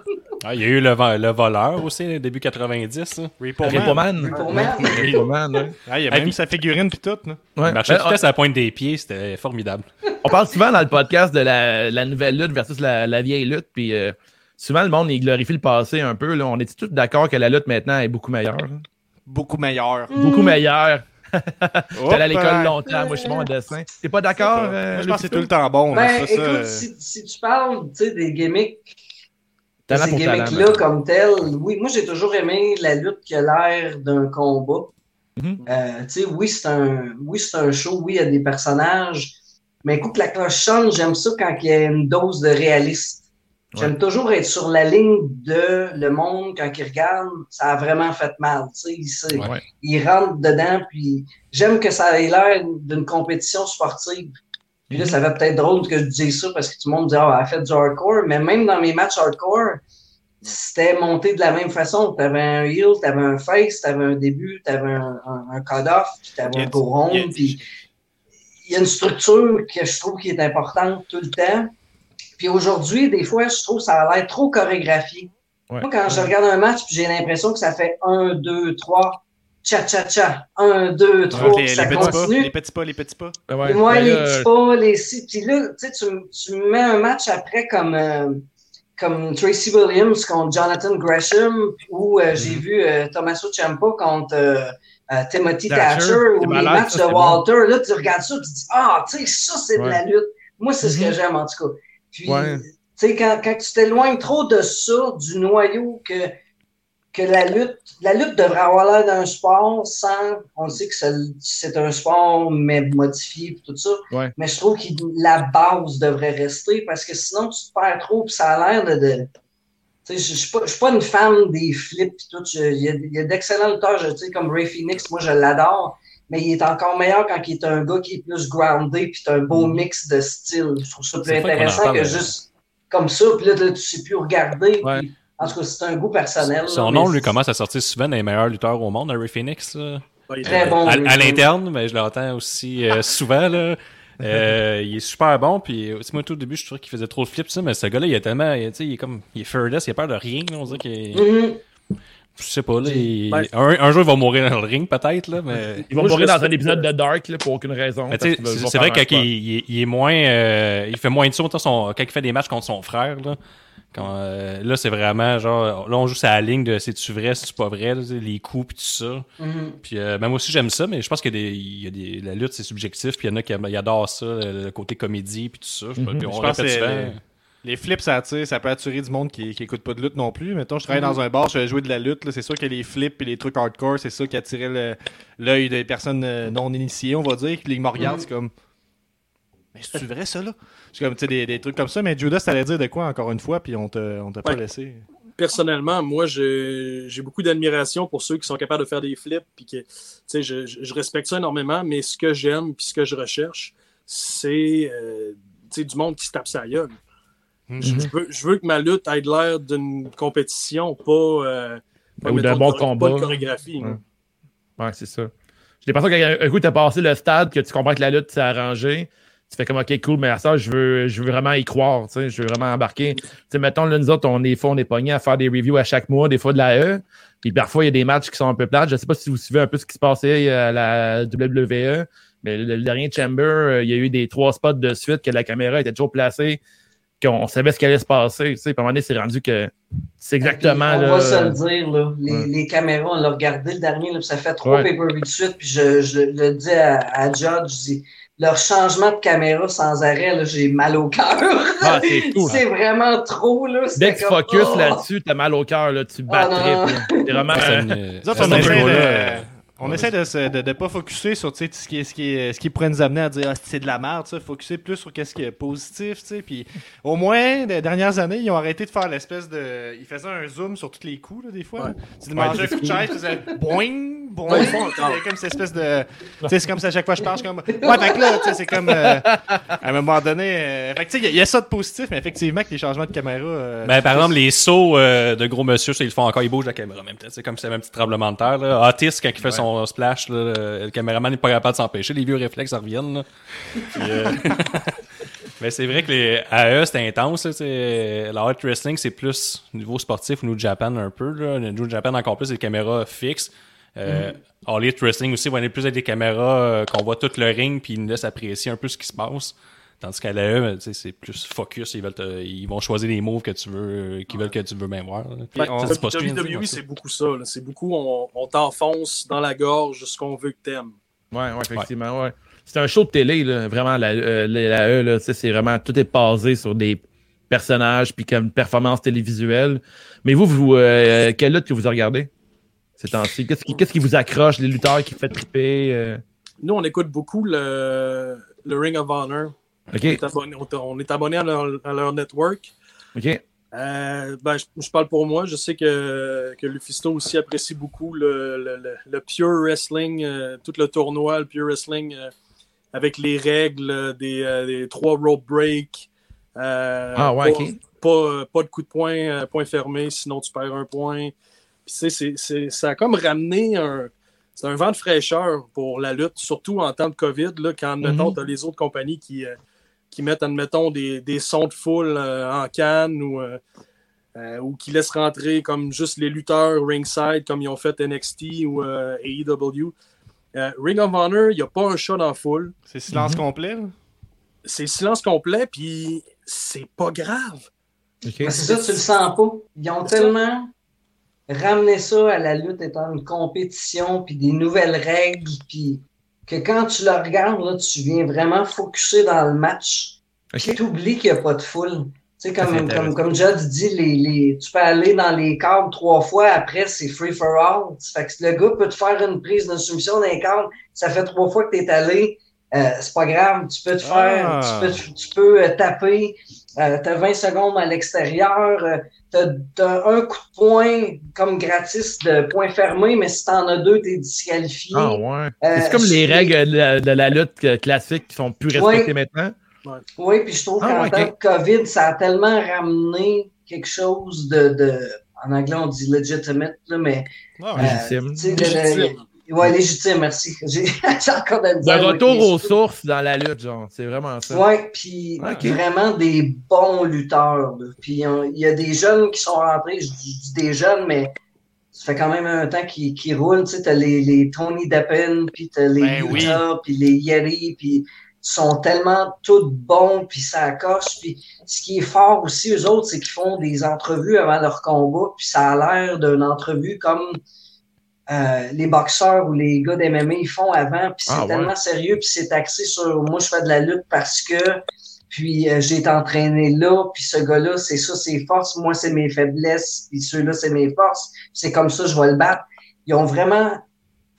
Ah, il y a eu le, le voleur aussi, début 90. là. Repo Man. Man. Repo Man. Ouais, <laughs> Repo Man, ouais. Ah, il y a même sa figurine puis tout. Ouais. Il marchait Ben, tout le la pointe des pieds, c'était formidable. On parle souvent dans le podcast de la, la nouvelle lutte versus la, la vieille lutte, puis euh, souvent le monde il glorifie le passé un peu. Là. On est tous d'accord que la lutte maintenant est beaucoup meilleure. là? Beaucoup meilleur. Beaucoup meilleure. J'étais allé à l'école Hop, longtemps, moi je suis bon en dessin. T'es pas d'accord? euh, Moi, je pense que c'est tout le temps bon. Ben, là, ça, écoute, euh, si, si tu parles tu sais, des gimmicks, de ces gimmicks-là ben. comme tel, oui, moi j'ai toujours aimé la lutte qui a l'air d'un combat. Mhm. Euh, tu sais, oui, c'est un, oui, c'est un show, oui, il y a des personnages, mais écoute, la cloche sonne, j'aime ça quand il y a une dose de réalisme. J'aime toujours être sur la ligne de le monde quand il regarde, ça a vraiment fait mal. Tu sais, il, se- Ouais. il rentre dedans, puis j'aime que ça ait l'air d'une compétition sportive. Puis là, ça fait peut-être drôle que je dise ça parce que tout le monde dit Ah, elle a fait du hardcore, mais même dans mes matchs hardcore, c'était monté de la même façon. Tu avais un heel, tu avais un face, tu avais un début, tu avais un, un, un cut-off, puis tu avais un go Puis il y a une structure que je trouve qui est importante tout le temps. Puis aujourd'hui, des fois, je trouve que ça a l'air trop chorégraphié. Ouais. Moi, quand je regarde un match, puis j'ai l'impression que ça fait un, deux, trois, cha-cha-cha, un, deux, trois, les, puis les ça petits pas, continue. les petits pas, les petits pas. Ben ouais. Puis moi, Ben les petits pas, les six. Puis là, tu sais, tu, tu mets un match après comme, euh, comme Tracy Williams contre Jonathan Gresham, ou euh, j'ai vu euh, Tommaso Ciampa contre euh, euh, Timothy Thatcher, ou les matchs ça, de bon. Walter. Là, tu regardes ça, tu te dis, ah, tu sais, ça, c'est de la lutte. Moi, c'est ce que Mhm. j'aime, en tout cas. Puis, Ouais. tu sais, quand, quand tu t'éloignes trop de ça, du noyau que, que la lutte, la lutte devrait avoir l'air d'un sport sans, on sait que c'est- un sport, mais modifié et tout ça. Ouais. Mais je trouve que la base devrait rester parce que sinon, tu te perds trop puis ça a l'air de. de tu sais, je je suis pas, je suis pas une fan des flips et tout. Il y a, a d'excellents lutteurs, je- tu sais, comme Ray Phoenix, moi je l'adore, mais il est encore meilleur quand il est un gars qui est plus groundé puis t'as un beau mix de styles. Je trouve ça plus intéressant que juste comme ça, puis là, là, tu sais plus regarder. Ouais. puis- en tout cas, c'est un goût personnel. Son là, nom, lui, commence à sortir souvent dans les meilleurs lutteurs au monde, Ray Phoenix. là. Ouais, il- Très bon. à, à l'interne, mais je l'entends aussi euh, <laughs> souvent. Là. Euh, il est super bon. Puis, euh, moi, tout au début, je trouvais qu'il faisait trop de flips, ça, mais ce gars-là, il est tellement. Tu sais, il est comme. Il est fearless, il a peur de rien. on dirait qu'il est- Mhm. Je sais pas, là. il- Ben- un, un jour, il va mourir dans le ring, peut-être, là, mais. Ils vont Moi, je mourir dans un épisode de Dark là, pour aucune raison. C'est vrai qu'il il, est- il est moins. euh, il fait moins de mettons, son- quand il fait des matchs contre son frère. Là, Quand, euh, là c'est vraiment genre. Là, on joue sur la ligne de c'est-tu vrai, c'est-tu pas vrai, là, les coups, puis tout ça. Mhm. Puis euh, ben, moi aussi, j'aime ça, mais je pense que des, il y a des, la lutte, c'est subjectif. Puis il y en a qui adorent ça, le, côté comédie, puis tout ça. Je, Mhm. puis on Je pense répète que souvent. Les, flips, ça, attire, ça peut attirer du monde qui, qui écoute pas de lutte non plus. Mettons, je travaille Mhm. dans un bar, je vais jouer de la lutte. C'est sûr que les flips et les trucs hardcore, c'est ça qui attirait l'œil des personnes euh, non initiées, on va dire. Puis ils me regardent, Mhm. c'est comme. Mais c'est vrai ça là? C'est comme tu sais, des, des trucs comme ça. Mais Judas, t'allais dire de quoi encore une fois, puis on t'a pas laissé? personnellement, moi, j'ai beaucoup d'admiration pour ceux qui sont capables de faire des flips. Puis que, tu sais, je, je- je respecte ça énormément, mais ce que j'aime puis ce que je recherche, c'est euh, tu sais, du monde qui se tape sa gueule. Mhm. Je, je veux, je veux que ma lutte ait l'air d'une compétition, pas, euh, pas, Ou d'un bon combat. Pas de chorégraphie. Ouais. c'est ça. J'ai l'impression qu'un coup, tu as passé le stade, que tu comprends que la lutte s'est arrangée. Tu fais comme, OK, cool, mais à ça, je veux, je veux vraiment y croire. tu sais, Je veux vraiment embarquer. Tu sais, mettons, là, nous autres, on est, on est pognés à faire des reviews à chaque mois, des fois de la E. Puis parfois, il y a des matchs qui sont un peu plates. Je sais pas si vous suivez un peu ce qui se passait à la WWE. Mais le, le dernier Chamber, euh, il y a eu des trois spots de suite que la caméra était toujours placée, qu'on savait ce qui allait se passer. Tu sais, puis à un moment donné, c'est rendu que c'est exactement. On là, va se le dire, là. Les, Ouais. les caméras, on l'a regardé le dernier, là, puis ça fait trois Ouais. pay-per-view de suite, puis je, je le dis à, à Judge, je dis, leur changement de caméra sans arrêt, là, j'ai mal au cœur. Ah, c'est <laughs> cool. C'est vraiment trop, là. Dès que tu comme, focus oh. là-dessus, t'as mal au cœur, là, tu bats Ah, trip. là. C'est vraiment. Euh, on euh, On Ouais, essaie de ne de, de pas focuser sur ce, qui, ce, qui est- ce qui pourrait nous amener à dire ah, c'est de la merde, ça. focuser plus sur ce qui est positif. Puis au moins, les dernières années, ils ont arrêté de faire l'espèce de. Ils faisaient un zoom sur tous les coups, là, des fois. Ouais. Tu mangeais un coup de chaise, tu faisais boing, boing. A comme cette espèce de. C'est comme ça à chaque fois que je parle, comme. Ouais, fait que là, tu sais, c'est comme. euh, à un moment donné. euh, Fait que tu sais, il y a- il y, a ça de positif, mais effectivement, que les changements de caméra. euh, Ben, par exemple, les sauts euh, de gros monsieur, ça, ils le font encore, ils bougent la caméra en même temps. C'est comme si c'était un petit tremblement de terre. Là. Otis, quand il fait son splash, là, le caméraman n'est pas capable de s'enempêcher. Les vieux réflexes reviennent. là. Puis, euh, <laughs> Mais c'est vrai que les AE, c'est intense. Là, la Hot Wrestling, c'est plus niveau sportif, New Japan un peu. Là. New Japan, encore plus, c'est des caméras fixes. Euh, All Elite Wrestling aussi, on est plus avec des caméras euh, qu'on voit tout le ring puis ils nous laissent apprécier un peu ce qui se passe. Tandis qu'à l'AE, c'est plus focus. Ils, veulent te- ils vont choisir les moves que tu veux, euh, qu'ils veulent que tu veux bien voir. WWE, E, c'est beaucoup ça. là. C'est beaucoup, on, on t'enfonce dans la gorge ce qu'on veut que t'aimes. Ouais, ouais, effectivement, ouais. C'est un show de télé, là, vraiment, la, euh, la, E, là, c'est vraiment, tout est basé sur des personnages, puis comme performance télévisuelle. Mais vous, vous euh, quelle lutte que vous regardez ces temps-ci? Qu'est-ce qui, qu'est-ce qui vous accroche, les lutteurs qui vous fait triper? euh? Nous, on écoute beaucoup le, le Ring of Honor. On est abonné, on- on est abonné à leur, à leur network. OK. Euh, ben, je, je parle pour moi. Je sais que, que Lufisto aussi apprécie beaucoup le, le, le- le Pure Wrestling, euh, tout le tournoi, le Pure Wrestling, euh, avec les règles des, des trois rope breaks. Ah, ouais, pas, pas, pas de coup de poing, point fermé, sinon tu perds un point. Puis, ça a comme ramené un. C'est un vent de fraîcheur pour la lutte, surtout en temps de COVID, là, quand, admettons, Mhm. t'as les autres compagnies qui, qui mettent, admettons, des, des sons de foule euh, en canne ou, euh, euh, ou qui laissent rentrer comme juste les lutteurs ringside, comme ils ont fait NXT ou euh, AEW. Euh, Ring of Honor, il n'y a pas un shot en foule. C'est silence complet. là? C'est silence complet, puis c'est pas grave. C'est ça, tu le sens pas. Ils ont tellement ramené ça à la lutte étant une compétition, puis des nouvelles règles, puis que quand tu le regardes, là, tu viens vraiment focuser dans le match. Tu oublies qu'il n'y a pas de foule. Tu sais, comme, comme, comme Judd dit, les, les, tu peux aller dans les câbles trois fois, après c'est free for all. Fait que le gars peut te faire une prise de soumission dans les câbles, ça fait trois fois que tu es allé, euh, c'est pas grave, tu peux te faire, Ah. tu peux, tu peux euh, taper, euh, t'as 20 secondes à l'extérieur, euh, t'as, t'as un coup de poing comme gratis de point fermé, mais si t'en as deux, t'es disqualifié. Ah, ouais. Euh, c'est comme les règles de la, de la lutte classique qui sont plus respectées maintenant. Oui, puis je trouve Ah, qu'en ok. de COVID, ça a tellement ramené quelque chose de, de en anglais on dit legitimate, là, mais Ah, euh. Légitime. Le- le- ouais, légitime, merci. <laughs> J'ai encore de la De misère avec retour aux sources dans la lutte, genre. C'est vraiment ça. Ouais, puis vraiment des bons lutteurs. Puis il y a des jeunes qui sont rentrés, je dis, des jeunes, mais ça fait quand même un temps qu'ils roulent. Tu sais, t'as les, les Tony Deppen, puis t'as les Ben oui. Puis les Yeri, puis ils sont tellement tous bons, puis ça coche. Puis ce qui est fort aussi, eux autres, c'est qu'ils font des entrevues avant leur combat, puis ça a l'air d'une entrevue comme euh, les boxeurs ou les gars d'MMA ils font avant, puis c'est Ah, ouais. tellement sérieux, puis c'est axé sur moi je fais de la lutte parce que puis euh, j'ai été entraîné là, puis ce gars-là, c'est ça ses forces, moi c'est mes faiblesses, puis ceux-là c'est mes forces, c'est comme ça je vais le battre. Ils ont vraiment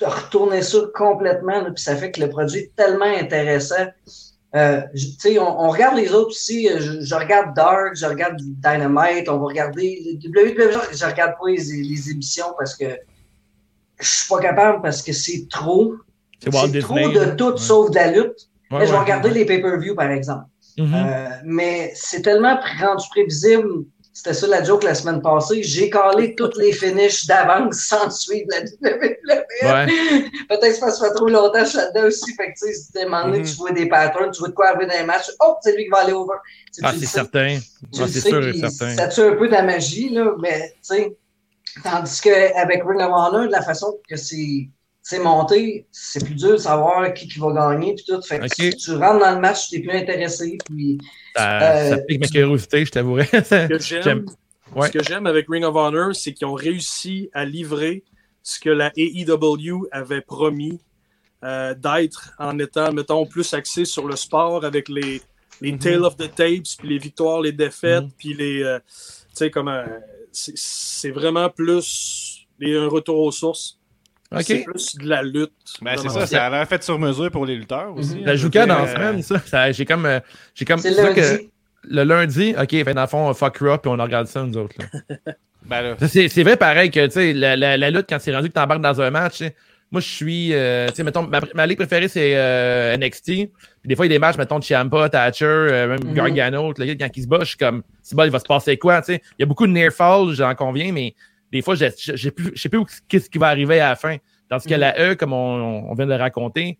retourné ça complètement, puis ça fait que le produit est tellement intéressant. Euh, je- tu sais, on, on regarde les autres aussi. euh, Je, je regarde Dark, je regarde Dynamite, on va regarder WWE, je, je regarde pas les, les émissions parce que je suis pas capable parce que c'est trop. C'est trop de tout Ouais. sauf de la lutte. Ouais, Mais je vais regarder les pay-per-view, par exemple. Mhm. Euh, mais c'est tellement rendu prévisible. C'était ça la joke la semaine passée. J'ai calé toutes les finishes d'avance <laughs> sans suivre la WWE. <laughs> Peut-être que ça fait trop longtemps je suis là-dedans aussi. Fait que, tu sais, donné, Mhm. tu vois des patterns, tu vois de quoi arriver dans les matchs. Oh, c'est lui qui va aller over. Ah, tu c'est certain. Ah, c'est sûr et certain. Ça tue un peu de la magie, là, mais tu sais. Tandis qu'avec Ring of Honor, de la façon que c'est c'est monté, c'est plus dur de savoir qui, qui va gagner puis tout. Fait que tu rentres dans le match, tu es plus intéressé. Puis Ça, Euh, ça pique ma curiosité, je t'avouerais. Ce que j'aime, <laughs> J'aime. Ouais. ce que j'aime avec Ring of Honor, c'est qu'ils ont réussi à livrer ce que la AEW avait promis euh, d'être en étant, mettons, plus axé sur le sport avec les, les Mhm. Tale of the Tapes, puis les victoires, les défaites, Mhm. puis les. euh, tu sais, comme. euh, c'est- c'est vraiment plus un retour aux sources. C'est plus de la lutte. Ben, c'est ça, ça a l'air fait sur mesure pour les lutteurs aussi. La Jouka je veux dans la dire, semaine, ça. ça j'ai comme. euh, j'ai comme C'est ça que- le lundi, ok, fait dans le fond, fuck Raw, puis on regarde ça, nous autres. là. <laughs> Ben là, C'est c'est vrai pareil que tu sais, la, la, la lutte, quand c'est rendu que t'embarques dans un match, tu moi je suis. euh, tu sais, mettons, ma, ma ligue préférée c'est euh, NXT. Puis des fois, il y a des matchs, mettons, de Ciampa, Thatcher, euh, même Mhm. Gargano, le gars, quand il se bat, je suis comme, c'est bon, il va se passer quoi, tu sais. Il y a beaucoup de near fall, j'en conviens, mais des fois, plus- je sais plus où- qu'est-ce qui va arriver à la fin. Tandis que Mhm. la E, comme on, on vient de le raconter, tu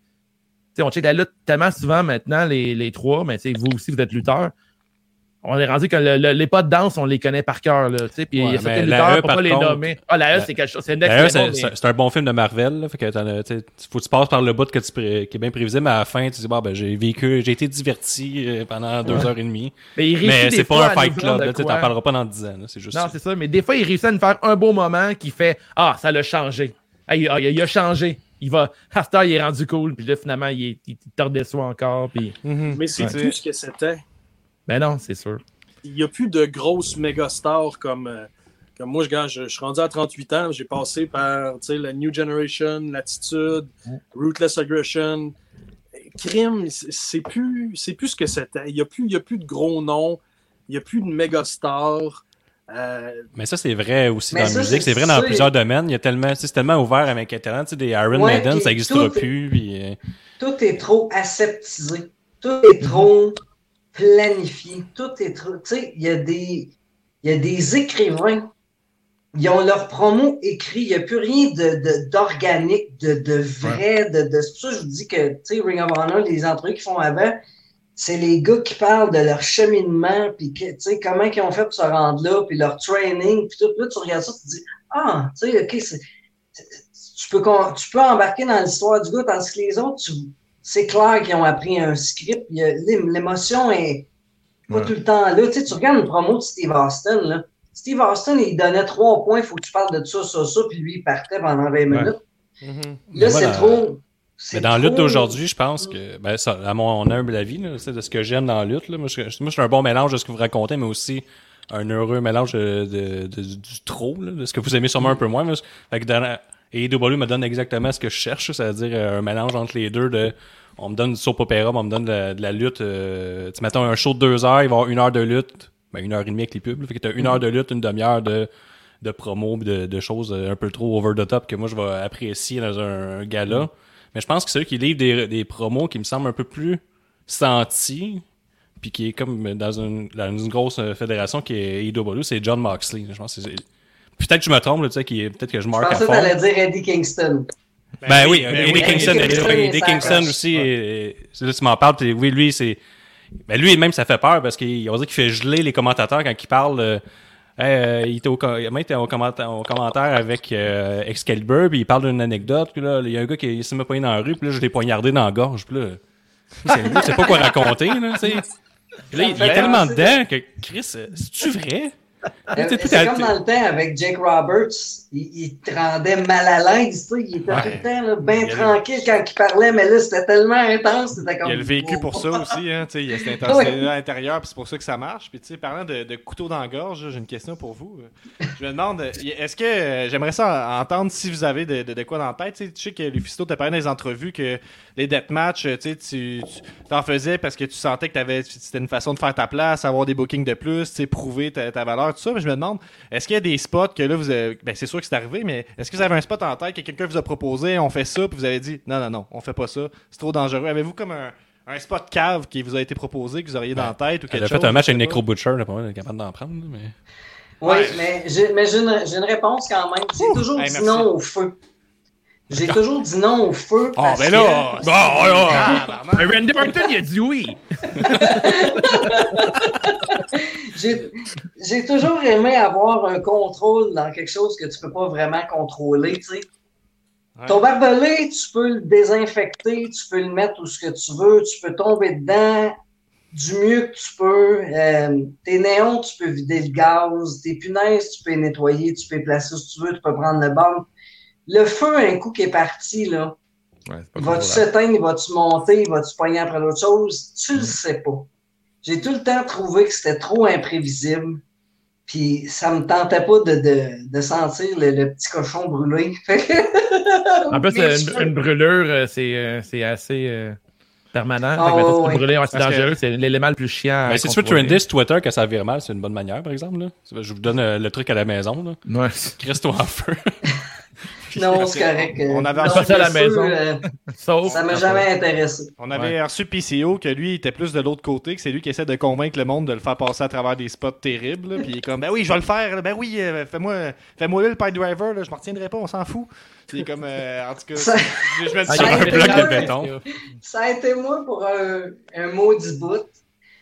sais, on check la lutte tellement souvent maintenant, les, les trois, mais tu sais, vous aussi, vous êtes lutteurs. On est rendu que le- le- les pas de danse, on les connaît par cœur, là, tu sais, puis il y a la lutteurs, E, pour pas les contre- nommer. Ah, la E, c'est quelque chose, c'est next D'ailleurs, level, c'est c'est- un bon film de Marvel. Là, fait que faut que tu passes par le bout que tu qui est bien prévisible, mais à la fin, tu dis, bon, ben, j'ai vécu, j'ai été diverti euh, pendant deux heures et demie. mais il réussit Mais des c'est fois pas un fight club, tu t'en parleras pas dans 10 ans, là, c'est juste Non, ça. c'est ça. Mais des fois, il réussit à nous faire un beau moment qui fait Ah, ça l'a changé. Ah, il, a, il a changé. Il va. Heure, il est rendu cool. Puis là, finalement, il, est, il te redescend encore. Puis. mhm. Mais c'est Ouais. plus ce que c'était. Ben non, c'est sûr. Il n'y a plus de grosses méga stars comme, euh, comme moi. Je, je, je suis rendu à 38 ans. J'ai passé par tu sais, la New Generation, l'attitude, Ruthless Aggression. Crime, c'est plus, c'est plus ce que c'était. Il n'y a, plus- il y a plus de gros noms. Il n'y a plus de méga stars. Euh, Mais ça, c'est vrai aussi Mais dans la musique. c'est vrai dans plusieurs domaines. Il y a tellement, c'est tellement ouvert avec Internet. Tu sais, des Iron Ouais, Maiden, ça n'existera tout- plus. Puis, euh, Tout est trop aseptisé. Tout est trop planifié. Tout est trop. Tu sais, il y a des. Il y a des écrivains. Ils ont leur promo écrit. Il n'y a plus rien de, de- d'organique, de, de vrai. De, de, c'est pour ça que je vous dis que, tu sais, Ring of Honor, les entrevues qu'ils font avant, c'est les gars qui parlent de leur cheminement, puis tu sais, comment ils ont fait pour se rendre là, puis leur training, puis tout. Là, tu regardes ça, tu te dis, ah, tu sais, OK, c'est, tu peux, tu peux embarquer dans l'histoire du gars, tandis que les autres, tu, c'est clair qu'ils ont appris un script. L'émotion est pas Ouais. tout le temps là. Tu, sais, tu regardes une promo de Steve Austin, là. Steve Austin, il donnait trois points, il faut que tu parles de ça, ça, ça, puis lui, il partait pendant 20 minutes. Mhm. Là, c'est trop. c'est Mais dans la lutte d'aujourd'hui, je pense que, ben, ça, à mon humble avis, là, de ce que j'aime dans la lutte, là, moi, je, moi, je suis un bon mélange de ce que vous racontez, mais aussi un heureux mélange de, de- de- du trop, là, de ce que vous aimez sûrement un peu moins. Moi, fait que dans et AEW me donne exactement ce que je cherche, c'est-à-dire euh, un mélange entre les deux de, on me donne du soap opéra, on me donne de la, lutte, euh, tu mettons un show de deux heures, il va y avoir une heure de lutte, ben, une heure et demie avec les pubs, fait que t'as une heure de lutte, une demi-heure de, de promo, de, choses euh, un peu trop over the top que moi je vais apprécier dans un, gala. Mais je pense que ceux qui livrent des, promos qui me semblent un peu plus sentis, puis qui est comme dans une, grosse euh, fédération qui est AEW, c'est John Moxley. Je pense que Peut-être que je me trompe, tu sais, qui est- peut-être que je Je marque à pensais que fond. t'allais dire Eddie Kingston. Ben oui, ben Eddie oui, Kingston, Eddie Eddie, Kingston, Eddie Kingston aussi. et- et- là, tu m'en parles, puis oui, lui, c'est. Ben lui, même, ça fait peur parce qu'il on dirait qu'il fait geler les commentateurs quand il parle. euh, Hey, euh, il était au, était au, commentaire, au commentaire avec euh, Excalibur, puis il parle d'une anecdote. Puis là, il y a un gars qui s'est mis poigné dans la rue, puis là, je l'ai poignardé dans la gorge. Puis là, c'est <laughs> lui, il sait pas quoi raconter. Là, tu sais. Puis là, il, il est tellement dedans que Chris, euh, c'est-tu vrai? C'est comme dans le temps avec Jake Roberts. Il, il te rendait mal à l'aise, tu sais. Il était Ouais. tout le temps là, bien tranquille quand il parlait, mais là, c'était tellement intense. C'était comme. Il y a le vécu pour ça <laughs> aussi, hein, tu sais, il y a cette intensité à l'intérieur, puis c'est pour ça que ça marche. Puis tu sais, parlant de, de couteau dans la gorge, j'ai une question pour vous. Je me demande, est-ce que euh, j'aimerais ça entendre si vous avez de, de, de quoi dans la tête. Tu sais, tu sais que Lufisto t'a parlé dans les entrevues que les deathmatchs, tu sais, tu t'en faisais parce que tu sentais que c'était une façon de faire ta place, avoir des bookings de plus, tu sais, prouver ta, ta valeur, tout ça. Mais je me demande, est-ce qu'il y a des spots que là, vous avez, ben c'est sûr que c'est arrivé, mais est-ce que vous avez un spot en tête que quelqu'un vous a proposé, on fait ça, puis vous avez dit, non, non, non, on fait pas ça, c'est trop dangereux. Avez-vous comme un, un spot cave qui vous a été proposé, que vous auriez dans la tête ou quelque Elle a chose? fait un match avec? Necro Butcher, là, pas mal capable d'en prendre. Mais... Oui, Ouais. mais j'ai mais j'ai une, une réponse quand même. J'ai toujours Hey, dit non au feu. J'ai toujours dit non au feu. Oh, parce ben que- là! Bon, ouais, ouais. Mais Randy Orton, il a dit oui. <laughs> J'ai toujours aimé avoir un contrôle dans quelque chose que tu peux pas vraiment contrôler, tu sais. Ouais. Ton barbelé, tu peux le désinfecter, tu peux le mettre où ce que tu veux, tu peux tomber dedans du mieux que tu peux. Euh, tes néons, tu peux vider le gaz. Tes punaises, tu peux les nettoyer, tu peux les placer où tu veux, tu peux prendre le banc. Le feu, un coup qui est parti, là, Ouais, c'est va-tu s'éteindre, il va-tu monter, il va-tu pogner après l'autre chose? Tu le sais pas. J'ai tout le temps trouvé que c'était trop imprévisible. Puis ça me tentait pas de, de, de sentir le, le petit cochon brûlé. <laughs> En plus, une, une brûlure, euh, c'est euh, c'est assez euh, permanent. Que, mettons, ouais, ouais. brûler, ouais, c'est Parce que- dangereux. C'est l'élément le plus chiant. Mais si tu veux trender sur Twitter que ça vire mal, c'est une bonne manière, par exemple. Là. Je vous donne euh, le truc à la maison. Là. Ouais. Crisse-toi en feu. <laughs> Non, c'est correct. euh, On avait non, reçu à la maison. euh, Sauf. Ça m'a jamais intéressé. On avait reçu PCO que lui il était plus de l'autre côté, que c'est lui qui essaie de convaincre le monde de le faire passer à travers des spots terribles. Puis il est comme ben oui, je vais le faire, ben oui, euh, fais-moi fais-moi le pipe driver, là. je m'en retiendrai pas, on s'en fout. Puis il est comme euh, en tout cas, Ça- je, je me dis Ah, un bloc de béton. Ça a été moi pour un, un maudit bout.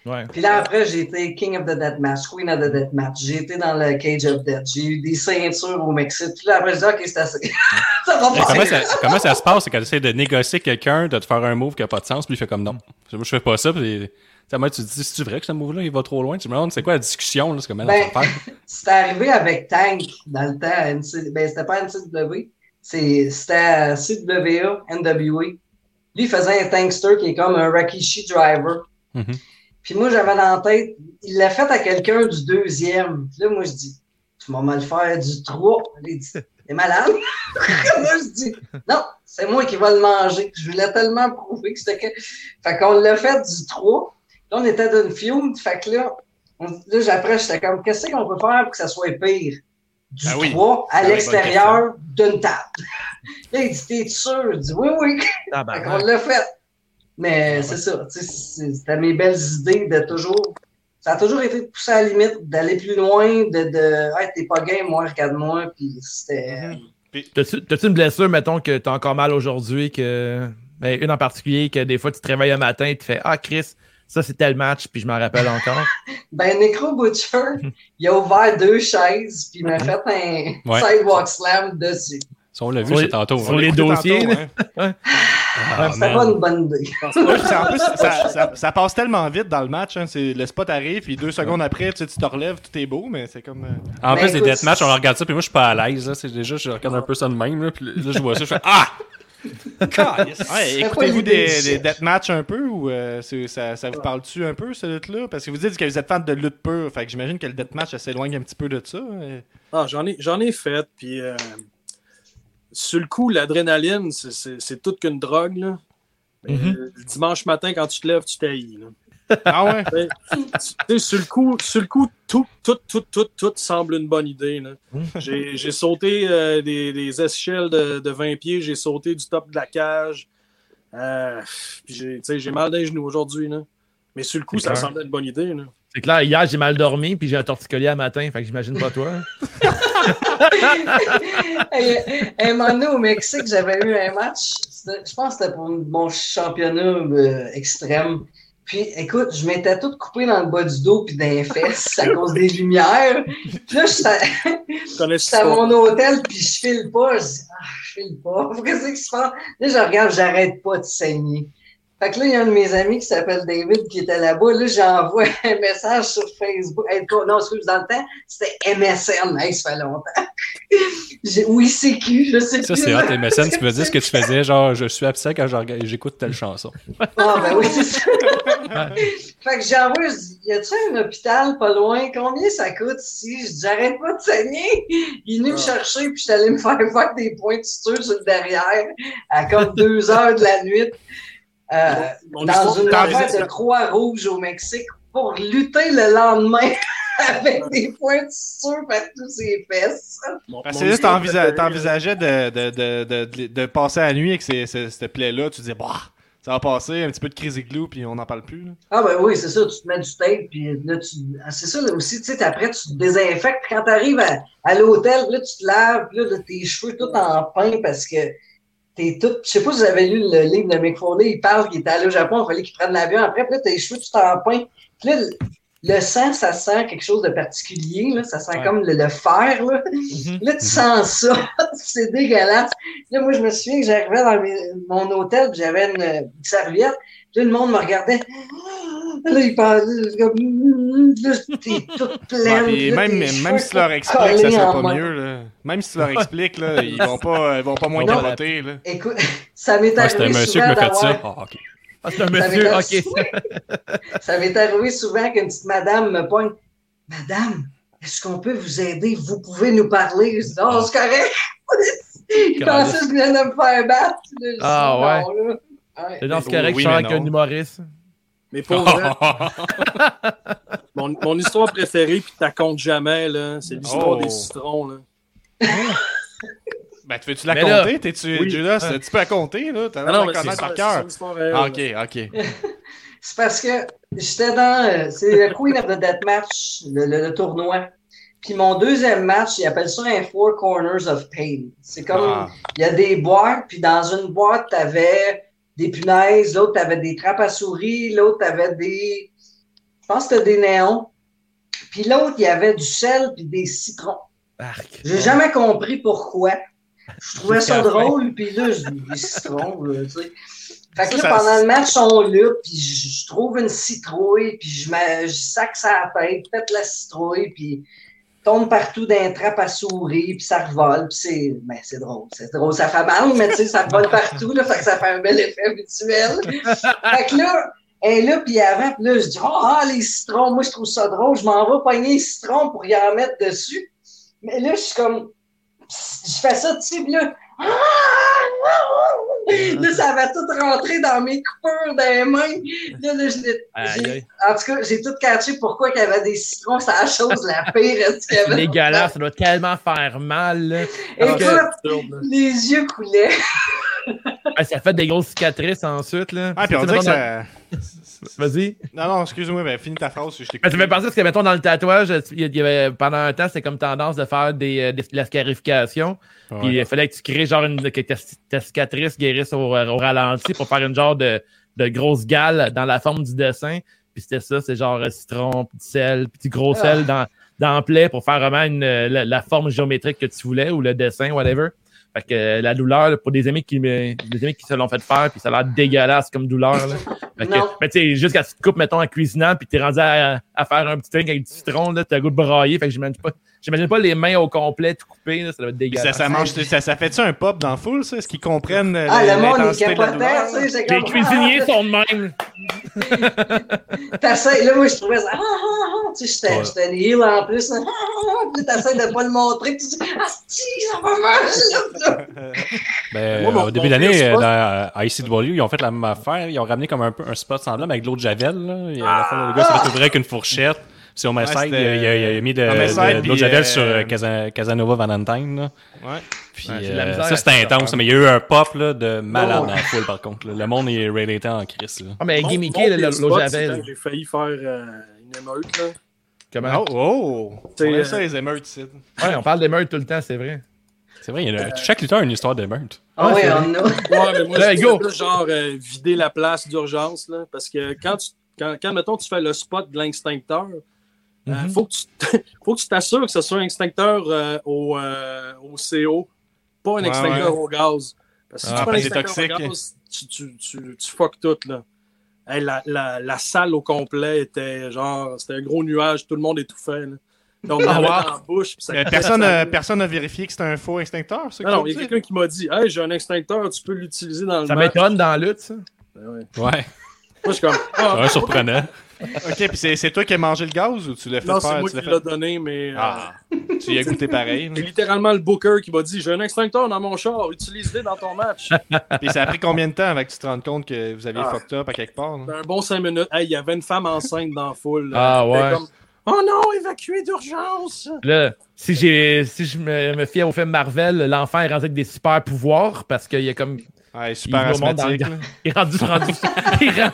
Ouais. Puis là, après, j'ai été King of the Deathmatch, Queen of the Deathmatch. J'ai été dans le Cage of Death. J'ai eu des ceintures au Mexique. Puis là, après, je dis, OK, c'est assez. <laughs> ça va comment, ça, comment ça se passe? C'est quand tu essaies de négocier quelqu'un, de te faire un move qui a pas de sens, puis il fait comme non. Moi, je fais pas ça, puis. tu sais, moi, tu te dis, c'est vrai que ce move-là, il va trop loin? Tu me demandes, c'est quoi la discussion, là? C'est comment Ben? <laughs> C'est arrivé avec Tank dans le temps. NC... Ben, c'était pas NCW. C'était CWA, NWA. Lui, il faisait un tankster qui est comme un Rakishi driver. Mhm. Puis moi, j'avais dans la tête, il l'a fait à quelqu'un du deuxième. Puis là, moi, je dis, tu m'as mal faire du 3. Il dit, t'es malade? <laughs> moi, je dis, non, c'est moi qui vais le manger. Je voulais tellement prouver que c'était que. Fait qu'on l'a fait du 3. Là, on était d'une feud. Fait que là, on- là, j'apprends, j'étais comme, qu'est-ce qu'on peut faire pour que ça soit pire? Du Ah oui. 3 à Ah l'extérieur d'une table. <laughs> là, il dit, t'es sûr? Je dis, oui, oui. Fait qu'on l'a fait. Mais c'est ça, tu sais, c'est- c'était mes belles idées de toujours. Ça a toujours été de pousser à la limite, d'aller plus loin, de, de hey, t'es pas game, moi, regarde-moi, puis c'était. T'as-tu t'as-tu une blessure, mettons, que t'as encore mal aujourd'hui, que. Ben, une en particulier, que des fois tu te réveilles un matin et tu fais Ah, Chris, ça c'est tel match, puis je m'en rappelle encore? <laughs> Ben, Necro Butcher, il a ouvert deux chaises, puis il m'a fait un Ouais. sidewalk slam dessus. Ça, on l'a vu, c'est tantôt. sur hein. les dossiers, là. hein. Ah, C'était man. pas une bonne idée. <laughs> Ça, passe tellement vite dans le match. Hein, c'est- le spot arrive, puis deux secondes après, tu, te relèves, tout est beau, mais c'est comme. euh, En Ben, plus, les deathmatchs, on regarde ça, puis moi, je suis pas à l'aise. déjà, je regarde un peu ça de même, là, puis là, je vois ça, je fais Ah! Ouais, pas écoutez-vous des, des deathmatchs un peu ou euh, ça, ça vous parle-tu un peu, ce lutte-là? Parce que vous dites que vous êtes fan de lutte pure, fait que j'imagine que le deathmatch s'éloigne un petit peu de ça. Ah, j'en ai, j'en ai fait, puis euh, sur le coup, l'adrénaline, c'est- toute qu'une drogue. Là. Mais, Mhm. euh, le dimanche matin, quand tu te lèves, tu t'haïs. Ah ouais? Tu sais, <laughs> tu sais, sur le coup, sur le coup tout, tout, tout, tout, tout semble une bonne idée. là. J'ai j'ai sauté euh, des, des échelles de, de 20 pieds, j'ai sauté du top de la cage. Euh, puis j'ai tu sais, j'ai mal dans les genoux aujourd'hui. là. Mais sur le coup, ça clair. semblait une bonne idée. là. C'est clair, hier j'ai mal dormi, puis j'ai un torticolis à matin, fait que j'imagine pas toi. Hey, un moment donné, au Mexique, j'avais eu un match. Je pense que c'était pour mon championnat euh, extrême. Puis, écoute, je m'étais tout coupé dans le bas du dos puis dans les fesses à cause des lumières. Puis là, Je j'étais à mon hôtel puis je file pas. Je dis, ah, je file pas. Qu'est-ce qui se passe? Là, je regarde, j'arrête pas de saigner. Fait que là, il y a un de mes amis qui s'appelle David qui était là-bas. Là, j'envoie <laughs> un message sur Facebook. Hey, non, excuse, dans le temps, c'était MSN. Hey, ça fait longtemps. <laughs> J'ai- Ou ICQ, je sais Ça, plus. c'est hot, MSN, tu peux dire ce que tu <laughs> faisais, genre, je suis absent quand j'écoute telle chanson. Ah, ben oui, c'est ça. fait que j'envoie, je dis, y a-tu un hôpital pas loin? Combien ça coûte ici? Je dis, j'arrête pas de saigner. Il est venu me chercher, puis je suis allé me faire faire des points de suture sur le derrière à comme deux heures de la nuit. Euh, dans une affaire de Croix-Rouge au Mexique pour lutter le lendemain <laughs> avec des points de suture partout ses fesses. t'envisa- préférée, t'envisageais de, de, de, de, passer la nuit avec ces, ces- cette plaie-là. Tu disais, bah, ça va passer, un petit peu de crise glue, puis on n'en parle plus. là. Ah ben oui, c'est ça, tu te mets du tape, puis là, tu... ah, c'est ça là, aussi, tu sais, après, tu te désinfectes, puis quand t'arrives à, à l'hôtel, là, tu te laves, puis là, là, tes cheveux tout en pain, parce que t'es tout... Je sais pas si vous avez lu le livre de Mick Foley, il parle qu'il était allé au Japon, il fallait qu'il prenne l'avion après, puis là, tes cheveux tout en pain, puis là, le, sang, ça sent quelque chose de particulier, là, ça sent Ouais. comme le, le fer, là. Là, tu sens ça. <laughs> c'est dégueulasse. Là, moi, je me souviens que j'arrivais dans mes- mon hôtel, puis j'avais une, une serviette. Là, le monde me regardait. Là, il parlait. Comme... Là, t'es <laughs> toute pleine. Ouais, puis là, même, même si tu leur tout expliques, ça sera pas mieux. Là. Même si tu leur expliques, là, ils vont pas, ils vont pas moins capoter. Là. Écoute, <laughs> ça m'est Ah, c'était un arrivé monsieur qui souvent m'a fait ça. Ah, ok. Ah, c'est un Ça monsieur, m'étonne. ok. <laughs> Ça m'est arrivé souvent qu'une petite madame me pogne. Madame, est-ce qu'on peut vous aider? Vous pouvez nous parler? Je dis, oh, c'est correct. Il pensait que je venais de me faire battre. là. Je Ah, dis, ouais. Là. C'est dans ce correct, oui, je avec un humoriste. Mais pour vrai, <laughs> mon, mon histoire préférée, puis tu comptes jamais, là, c'est l'histoire Oh. des citrons. Là. <laughs> Ben, tu veux-tu la Mais là- compter? T'es-tu, Oui. Judas, tu peux la compter, là? T'as Ah l'air de connaître par cœur. réelle, Ah, là. ok, ok. <laughs> C'est parce que j'étais dans. euh, C'est le Queen of the Deathmatch, le, le, le tournoi. Puis mon deuxième match, ils appellent ça un Four Corners of Pain. C'est comme. Ah. Il y a des boîtes, puis dans une boîte, t'avais des punaises, l'autre, t'avais des trappes à souris, l'autre, t'avais des. Je pense que c'était des néons. Puis l'autre, il y avait du sel puis des citrons. J'ai jamais compris pourquoi. Je <laughs> trouvais ça drôle, puis là, je dis des citrons, là, tu sais. Fait que là, ça- pendant le match, sont là, puis je, je trouve une citrouille, puis je, me, je sac ça à la tête, pète la citrouille, puis tombe partout d'un trappe à souris, puis ça revole, puis c'est ben, c'est drôle. C'est drôle, ça fait mal, mais tu sais, ça revole partout, là, fait que ça fait un bel effet visuel. fait que là, est là, puis avant, puis là, je dis, oh, ah, les citrons, moi, je trouve ça drôle, je m'en vais pogner les citrons pour y en mettre dessus. Mais là, je suis comme, je fais ça, tu sais, là, là, ça va tout rentrer dans mes coupures des mains. Là, là, j'ai- en tout cas, j'ai tout catché pourquoi il y avait des citrons. C'est la chose la pire qu'il y avait. dégueulasse, ça doit tellement faire mal. Écoute, les yeux coulaient. Ah, ça fait des grosses cicatrices ensuite. Là. Ah, puis on dirait que ça. Vas-y. Non, non, excuse-moi, ben, finis ta phrase, je Ben, ça me penser parce que, mettons, dans le tatouage, il y avait, pendant un temps, c'était comme tendance de faire des, euh, des- de la scarification. Puis il fallait que tu crées genre une, que ta, ta cicatrice guérisse au, au ralenti pour faire une genre de, de grosse gale dans la forme du dessin. Puis c'était ça, c'est genre euh, citron, du sel, du gros Ah. sel dans, dans le plaid pour faire vraiment une, euh, la, la forme géométrique que tu voulais ou le dessin, whatever. Fait que la douleur, pour des amis qui des amis qui se l'ont fait faire, puis ça a l'air dégueulasse comme douleur. Là. <laughs> Fait que, mais tu sais, juste quand tu te coupes, mettons, en cuisinant, puis t'es rendu à, à faire un petit truc avec du citron, là, t'as goût de brailler. Fait que j'imagine pas, j'imagine pas les mains au complet tout coupées, là, ça doit être dégueulasse. ça, ça, mange, ça, ça fait-tu un pop dans la foule, ça? Est-ce qu'ils comprennent euh, Ah, le monde, tu sais. j'ai Les cuisiniers ah, sont de même. T'essayes, là, moi, je trouvais ça. Ah, ah, ah, tu sais, j'étais, Ouais. heal en plus. Ah, ah, ah, puis t'essayes de pas le montrer. puis tu dis, ah, si, ça va là. Ben, Moi, au début dans euh, ICW, ils ont fait la même affaire. Ils ont ramené comme un peu un spot semblable avec de l'eau de Javel. Là. Y a la fois, le gars s'est ouvrir avec une fourchette. Au Homicide, il, a- il a- il a mis de, l'eau de Javel euh, sur euh, Casa- Casanova Valentine. Là. Ouais. Puis, euh, ça, c'était ça. intense. Mais il y a eu un pop là, de malade Oh. dans la foule, par contre. là. Le monde est relaté en crise. Ah, mais gimmické, l'eau c'est Javel. J'ai failli faire euh, une émeute. Là. Comment? Oh, oh! Euh, ça, les émeutes, ici. Ouais, on parle d'émeutes tout le temps, c'est vrai. C'est vrai, il y a le- chaque lutteur a une histoire de meurtre. Ah, Ouais, oui, c'est on a. Ouais, mais moi, Là, je go. plus genre euh, vider la place d'urgence, là, parce que quand, tu, quand, quand, mettons, tu fais le spot de l'extincteur, euh, Mhm. faut que tu <laughs> faut que tu t'assures que ce soit un extincteur euh, au, euh, au CO, pas un extincteur ouais. au gaz. Parce que si Ah, tu prends un c'est extincteur au toxique. gaz, tu, tu, tu, tu fuck tout, là. Hey, la, la, la salle au complet était genre, c'était un gros nuage, tout le monde étouffait. Là. Donc, on Ah, dans la bouche. puis ça- personne n'a personne n'a vérifié que c'était un faux extincteur? Non, il y a quelqu'un qui m'a dit Hey, j'ai un extincteur, tu peux l'utiliser dans le Ça m'étonne dans la lutte, ça. Ben ouais. Ouais, Moi, je suis comme. Ah, un surprenant. Ok, puis c'est c'est toi qui as mangé le gaz ou tu l'as fait Non, c'est moi tu qui l'ai fait... donné, mais. euh, Ah, tu y as goûté pareil. C'est littéralement le booker qui m'a dit J'ai un extincteur dans mon char, utilise-le dans ton match. <laughs> Puis ça a pris combien de temps avant que tu te rendes compte que vous aviez Ah. fucked up à quelque part? un bon 5 minutes. Hey, il y avait une femme enceinte dans la foule. là. Ah, ouais. comme, oh non, évacué d'urgence. Là, si, j'ai, si je me, me fie au film Marvel, l'enfant est rendu avec des super pouvoirs parce qu'il est comme. Ouais, super Il dans. <laughs> Il est rendu. rendu <laughs> il, est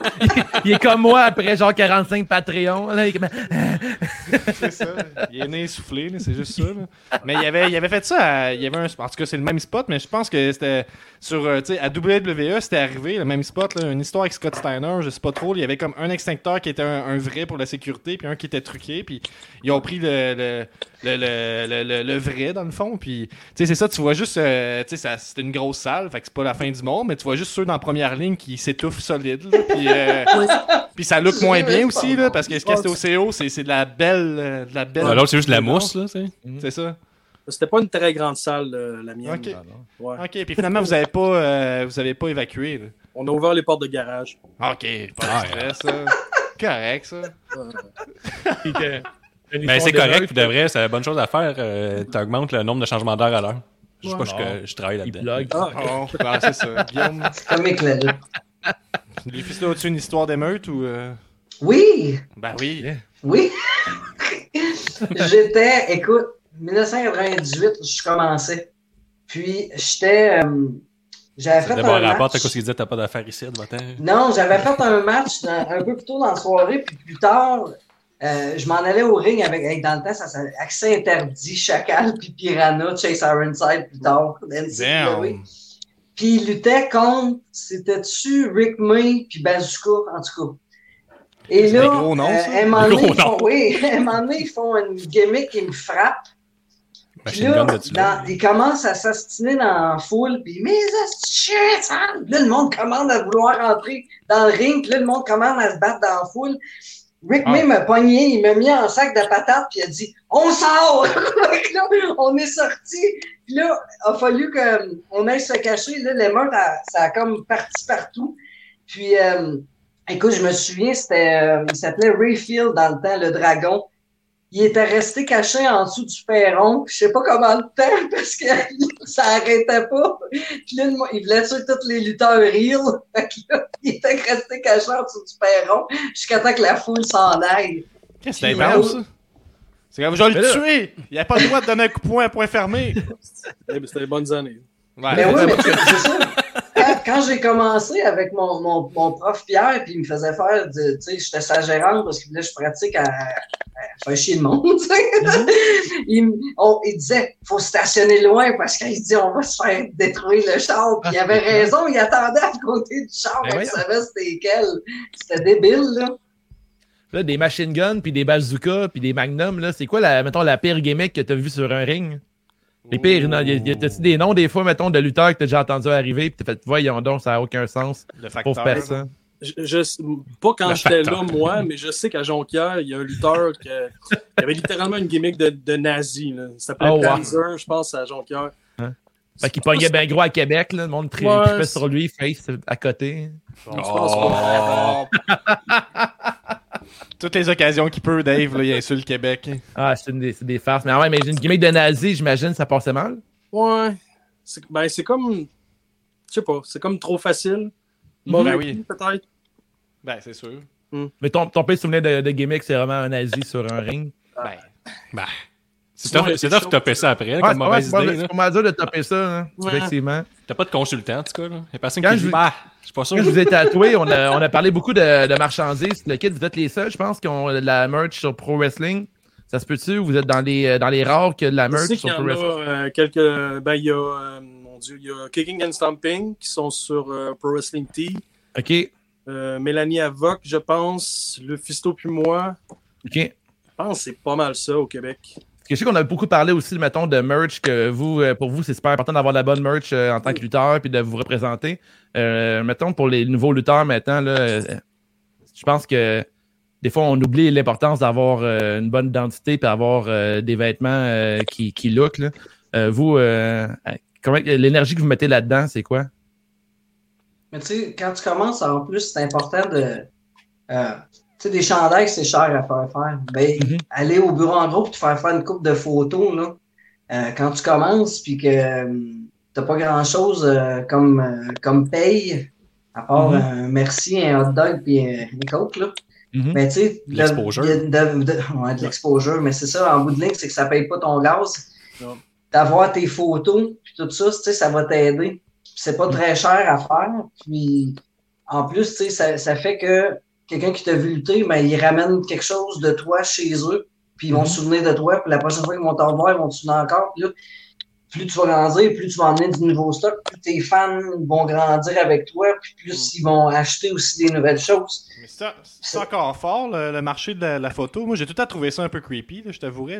il- comme moi après genre 45 Patreon. Là, il C'est ça. Il est né essoufflé, c'est juste ça. là. Mais il avait, il avait fait ça. à- il avait un, en tout cas, c'est le même spot, mais je pense que c'était sur. euh, tu sais, à WWE, c'était arrivé, le même spot, là, une histoire avec Scott Steiner, je sais pas trop. Il y avait comme un extincteur qui était un, un vrai pour la sécurité, puis un qui était truqué, puis ils ont pris le, le, le, le, le- le- le vrai, dans le fond. Puis, tu sais, c'est ça, tu vois juste. euh, tu sais, ça- c'était une grosse salle, fait que c'est pas la fin du monde, mais tu vois juste ceux dans la première ligne qui s'étouffent solide, là, puis. euh, <laughs> Puis ça look moins bien aussi, là, parce que ce a, c'était au CO, c'est c'est de la belle. euh, De la belle Ouais, L'autre, c'est juste de la mousse. Là, tu sais. C'est ça. C'était pas une très grande salle, euh, la mienne. Ok. Ouais. Ok, puis finalement, vous avez pas, euh, vous avez pas évacué. Là. On a ouvert les portes de garage. Ok, pas Ah, de stress, ça. Correct, ça. Une <laughs> Mais c'est correct, de vrai, c'est la bonne chose à faire. Euh, T'augmentes le nombre de changements d'heure à l'heure. Je sais pas, je, je travaille Il là-dedans. blogue. Ah, Oh, ben, c'est ça. <laughs> Guillaume, les fils as-tu une histoire d'émeute ou. euh? Oui, Ben oui. oui. <laughs> J'étais, écoute, 1998, je commençais. Puis, j'étais. euh, j'avais fait un rapport match. à quoi qu'il disait, t'as pas d'affaires ici, de matin. Non, j'avais fait un match dans- un peu plus tôt dans la soirée, puis plus tard, euh, je m'en allais au ring avec, hey, dans le temps, ça s'appelait Accès interdit, Chacal, puis Piranha, Chase Ironside plus tard. <laughs> Damn. Puis il luttait contre, c'était-tu Rick May puis Bazooka, en tout cas. Et C'est là, gros euh, à à <laughs> un moment donné, ils font une gimmick qui me frappe. Puis là, dans- ils commencent à s'astiner dans la foule, puis mais shit! Là, le monde commande à vouloir rentrer dans le ring, puis là, le monde commande à se battre dans la foule. Rick Ah. May m'a pogné, il m'a mis en sac de patates, puis il a dit On sort! <laughs> Là, on est sorti. Puis là, il a fallu qu'on aille se cacher. Là, l'émeute, ça a comme parti partout. Puis, euh, écoute, je me souviens, c'était, euh, il s'appelait Rayfield dans le temps, le dragon. Il était resté caché en dessous du perron, je sais pas comment de temps, <laughs> parce que <laughs> ça arrêtait pas. Puis là, le- il voulait tuer tous les lutteurs real. <laughs> Fait que là, il était resté caché en dessous du perron jusqu'à temps que la foule s'en aille. Qu'est-ce que c'est intense, ouais. ça? C'est comme, je vais Mais le tuer! Il a pas le droit de donner un coup de poing à point fermé! C'était les bonnes années. Ouais. Ben oui, mais c'est c'est ça. Quand, j'ai commencé avec mon, mon, mon prof Pierre, puis il me faisait faire, de- tu sais, j'étais sa gérante parce que là, je pratique à, à faire chier le monde, <laughs> tu sais. il, on- il disait, faut stationner loin parce qu'il dit, on va se faire détruire le char. Puis il avait raison, il attendait à côté du char, Ben il savait c'était quel. C'était débile, là. Là, des machine guns, puis des bazookas, puis des magnums, là, c'est quoi, la, mettons, la pire gimmick que t'as vu sur un ring? Les pires, non, y a- y a- t'as-tu des noms, des fois, mettons, de lutteurs que t'as déjà entendu arriver, puis t'as fait, voyons donc, ça n'a aucun sens. Le Pauvre facteur. personne. Je, je- pas quand j'étais là, moi, mais je sais qu'à Jonquière, il y a un lutteur qui avait littéralement une gimmick de, de nazi. Là. Il s'appelait Oh, wow. Je pense, à Jonquière. Fait qu'il pognait bien gros à Québec, là, le monde tri- Ouais, tripait c'est- sur lui, face à côté. Je pense pas. <laughs> Toutes les occasions qu'il peut, Dave, là, il insulte Québec. Ah, c'est une des, des farces. Mais ah ouais, mais j'ai une gimmick de nazi, j'imagine, ça passait mal. Ouais. C'est ben, c'est comme. Je sais pas, c'est comme trop facile. Mauvais Ben oui. peut-être. Ben, c'est sûr. Mais ton, ton pire souvenir de, de gimmick, c'est vraiment un nazi sur un ring. Ben, Ben, c'est il y a tough de topper ça après, Ouais, comme c'est pas- mauvaise idée. c'est pas mal dur de topper ça, hein, Ouais. effectivement. T'as pas de consultant, en tout cas. Là. Y a personne Quand qui je- dit, bah, je suis pas sûr. Quand je vous ai tatoué, on a, on a parlé beaucoup de, de marchandises. Le kit, vous êtes les seuls, je pense, qui ont de la merch sur Pro Wrestling. Ça se peut-tu? Vous êtes dans les, dans les rares qui ont de la merch sur y Pro en a Wrestling? euh, quelques. Ben, il y a. euh, mon Dieu, il y a Kicking and Stomping qui sont sur euh, Pro Wrestling T. OK. Euh, Mélanie Avoc, je pense. Le Fisto puis moi. OK. Je pense que c'est pas mal ça au Québec. Que je sais qu'on a beaucoup parlé aussi, mettons, de merch, que vous, euh, pour vous, c'est super important d'avoir de la bonne merch euh, en tant que lutteur puis de vous représenter. Euh, mettons, pour les nouveaux lutteurs maintenant, là, euh, je pense que des fois, on oublie l'importance d'avoir une bonne identité puis avoir des vêtements qui, qui look. Là. Vous, l'énergie que vous mettez là-dedans, c'est quoi? Mais tu sais, quand tu commences, en plus, c'est important de. Tu sais, des chandails, c'est cher à faire faire. Ben, Mhm. aller au bureau en groupe et te faire faire une coupe de photos, là. euh, quand tu commences, puis que euh, t'as pas grand-chose euh, comme, euh, comme paye, à part Mhm. un merci, un hot dog, puis euh, une coke, là. Mhm. Ben, tu sais, De l'exposure. de- de- de- ouais, de l'exposure, mais c'est ça, en bout de ligne, c'est que ça paye pas ton gaz. D'avoir tes photos, puis tout ça, tu sais, ça va t'aider. C'est pas très cher à faire. Puis, en plus, tu sais, ça, ça fait que quelqu'un qui t'a vu lutter, ben, il ramène quelque chose de toi chez eux, puis ils vont Mhm. se souvenir de toi, puis la prochaine fois qu'ils vont t'en voir, ils vont te souvenir encore. Puis là, plus tu vas grandir, plus tu vas emmener du nouveau stock, plus tes fans vont grandir avec toi, puis plus ils vont acheter aussi des nouvelles choses. Mais c'est c'est encore fort, le, le marché de la, la photo. Moi, j'ai tout à trouvé ça un peu creepy, là, je t'avouerais.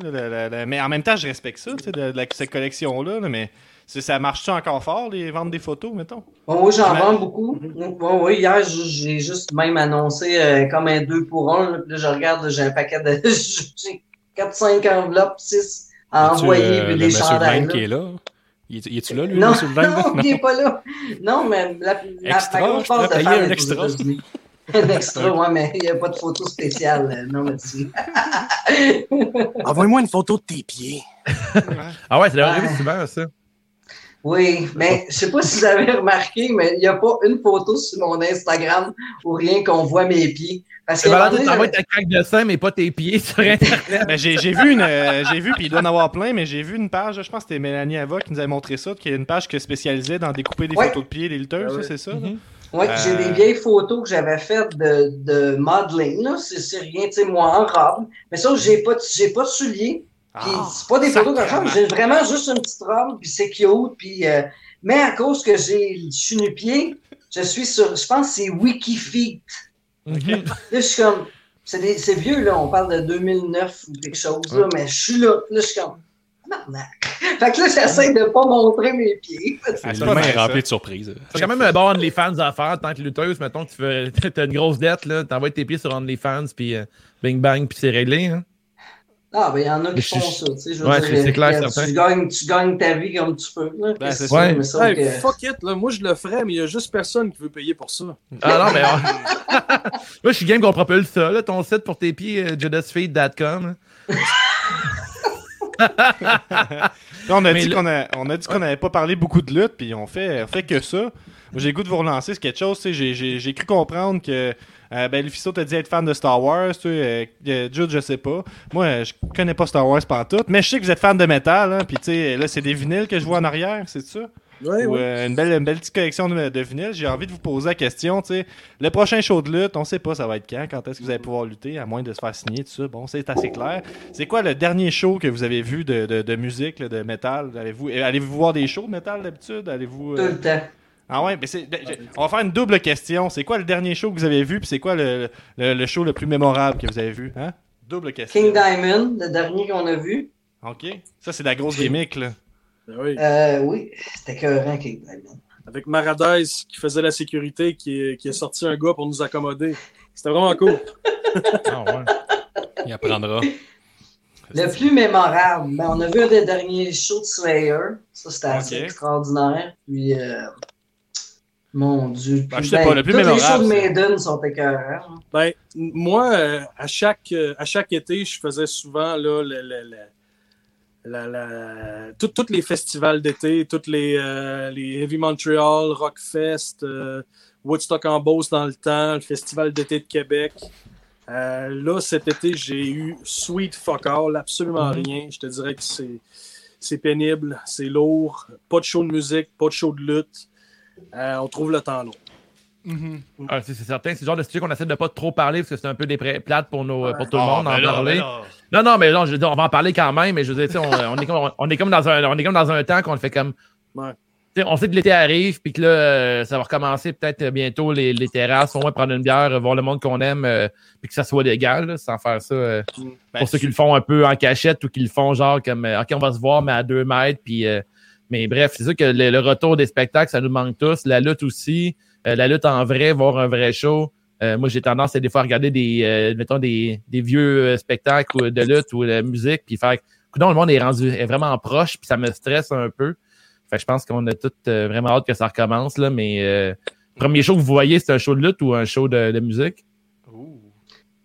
mais en même temps, je respecte ça, tu sais, de, cette collection-là. là, mais ça marche-tu encore fort, les ventes des photos, mettons? Bon, oui, j'en vends beaucoup. Bon, oui, hier, j'ai juste même annoncé euh, comme un 2 pour 1. Là, Puis là, je regarde, j'ai un paquet de. <laughs> J'ai 4-5 enveloppes, 6 à envoyer, euh, puis le des monsieur chandails. Vine là. qui est là? Il est- il est-tu là, lui, Non, le monsieur Vine? là? <laughs> non, il n'est pas là. Non, mais la, la, Extra, la grosse de payer fans <laughs> un extra. Un extra, ouais, mais il n'y a pas de photo spéciale. euh, Non, merci. Envoie-moi une photo de tes pieds. Ah ouais, ça doit Ouais. arriver souvent, ça. Oui, mais je sais pas si vous avez remarqué, mais il n'y a pas une photo sur mon Instagram où rien qu'on voit mes pieds. Parce que donné, t'envoyer ta craque de sein, mais pas tes pieds <laughs> sur Internet. Ben, j'ai j'ai vu une, euh, j'ai vu, puis il doit en avoir plein, mais j'ai vu une page, je pense que c'était Mélanie Ava qui nous avait montré ça, qui est une page qui est spécialisée dans découper des Ouais. photos de pieds, des lutteurs, Ah ça, ouais. c'est ça? là? Ouais, j'ai Euh, des vieilles photos que j'avais faites de, de modeling, là. C'est, c'est rien, tu sais, moi en robe. Mais ça, j'ai pas, j'ai pas de souliers. Puis Ah, c'est pas des photos comme ça, j'ai vraiment juste une petite robe, puis c'est cute. Puis, euh, mais à cause que j'ai je suis nu-pied, je suis sur, je pense que c'est Wikifeet. Là, je suis comme, c'est, des- c'est vieux, là, on parle de 2009 ou quelque chose, là, mais je suis là, là, je suis comme. <laughs> Fait que là, j'essaie de pas montrer mes pieds. Ah, c'est Le main est rempli ça. de surprises. C'est quand même un bon OnlyFans à faire tant que lutteuse. Mettons que tu fais, <laughs> t'as une grosse dette, là, t'envoies tes pieds sur OnlyFans, puis euh, bing bang, puis c'est réglé. Hein? Ah, ben, il y en a qui je- font ça, tu sais, je veux Ouais, dire, c'est- c'est clair, certain. tu gagnes, tu gagnes ta vie comme tu peux, là. Ben, c'est ça. Hey, que- fuck it, là. Moi, je le ferais, mais il y a juste personne qui veut payer pour ça. Ah non, mais. <laughs> Moi, je suis game qu'on propulse ça, là, ton site pour tes pieds, euh, judasfeed.com. <laughs> On a Mais dit le- qu'on a, on a dit qu'on n'avait pas parlé beaucoup de lutte, puis on fait, on fait que ça. Moi, J'ai le goût de vous relancer sur quelque chose. tu sais, J'ai, j'ai, j'ai cru comprendre que euh, ben, Lufisto t'a dit être fan de Star Wars. Tu sais, euh, euh, Jude, je sais pas. Moi, euh, je connais pas Star Wars tout, mais je sais que vous êtes fan de métal. Hein, puis tu sais, là, c'est des vinyles que je vois en arrière, c'est ça? Ouais, Ou, ouais. euh, une, belle, une belle petite collection de, de vinyles. J'ai envie de vous poser la question. tu sais, Le prochain show de lutte, on sait pas ça va être quand. Quand est-ce que vous allez pouvoir lutter, à moins de se faire signer, tout ça. Bon, c'est assez clair. C'est quoi le dernier show que vous avez vu de, de, de musique, là, de métal? Allez-vous euh, allez-vous voir des shows de métal d'habitude? Allez-vous tout le temps. Ah ouais, mais c'est. On va faire une double question. C'est quoi le dernier show que vous avez vu Puis c'est quoi le, le, le show le plus mémorable que vous avez vu Hein? Double question. King Diamond, le dernier qu'on a vu. Ok. Ça c'est de la grosse gimmick là. Ben oui. Euh, oui, c'était écœurant, King Diamond. Avec Maradez qui faisait la sécurité, qui, qui a sorti un gars pour nous accommoder. C'était vraiment cool. Ah ouais. Il apprendra. Le plus mémorable, ben, on a vu un des derniers shows de Slayer. Ça, c'était assez extraordinaire. Puis, euh, mon Dieu. Ben, je sais pas, le plus les shows de Maiden sont écœurants. hein. Ben, moi, euh, à, chaque, euh, à chaque été, je faisais souvent là, le, le- le- la- la- tout- tous les festivals d'été, toutes les, euh, les Heavy Montreal, Rockfest, euh, Woodstock en Beauce dans le temps, le Festival d'été de Québec. Euh, là, cet été, j'ai eu Sweet Fuck All, absolument rien. Je te dirais que c'est, c'est pénible, c'est lourd, pas de show de musique, pas de show de lutte. Euh, on trouve le temps long. Ah, c'est c'est certain, c'est le genre de sujet qu'on essaie de pas trop parler parce que c'est un peu des plates pour, nos, pour tout le Ah, monde ben d'en là, parler. ben là. Non, non, mais non, je veux dire, on va en parler quand même, mais je veux dire, on, on est comme, on, est comme dans un, on est comme dans un temps qu'on le fait comme. Ouais. Tu sais, on sait que l'été arrive, puis que là, euh, ça va recommencer peut-être bientôt les, les terrasses, au moins prendre une bière, euh, voir le monde qu'on aime, euh, puis que ça soit légal, là, sans faire ça. euh, Ben, pour ceux qui le font un peu en cachette ou qui le font genre comme, euh, OK, on va se voir, mais à deux mètres, puis. euh, mais bref, c'est sûr que le, le retour des spectacles, ça nous manque tous. La lutte aussi. Euh, la lutte en vrai, voir un vrai show. Euh, moi, j'ai tendance à des fois à regarder des, euh, mettons, des, des vieux euh, spectacles ou de lutte ou de musique, puis faire, coudonc, le monde est rendu est vraiment proche, puis ça me stresse un peu. Fait que je pense qu'on a tous euh, vraiment hâte que ça recommence, là, mais euh, premier show que vous voyez, c'est un show de lutte ou un show de, de musique?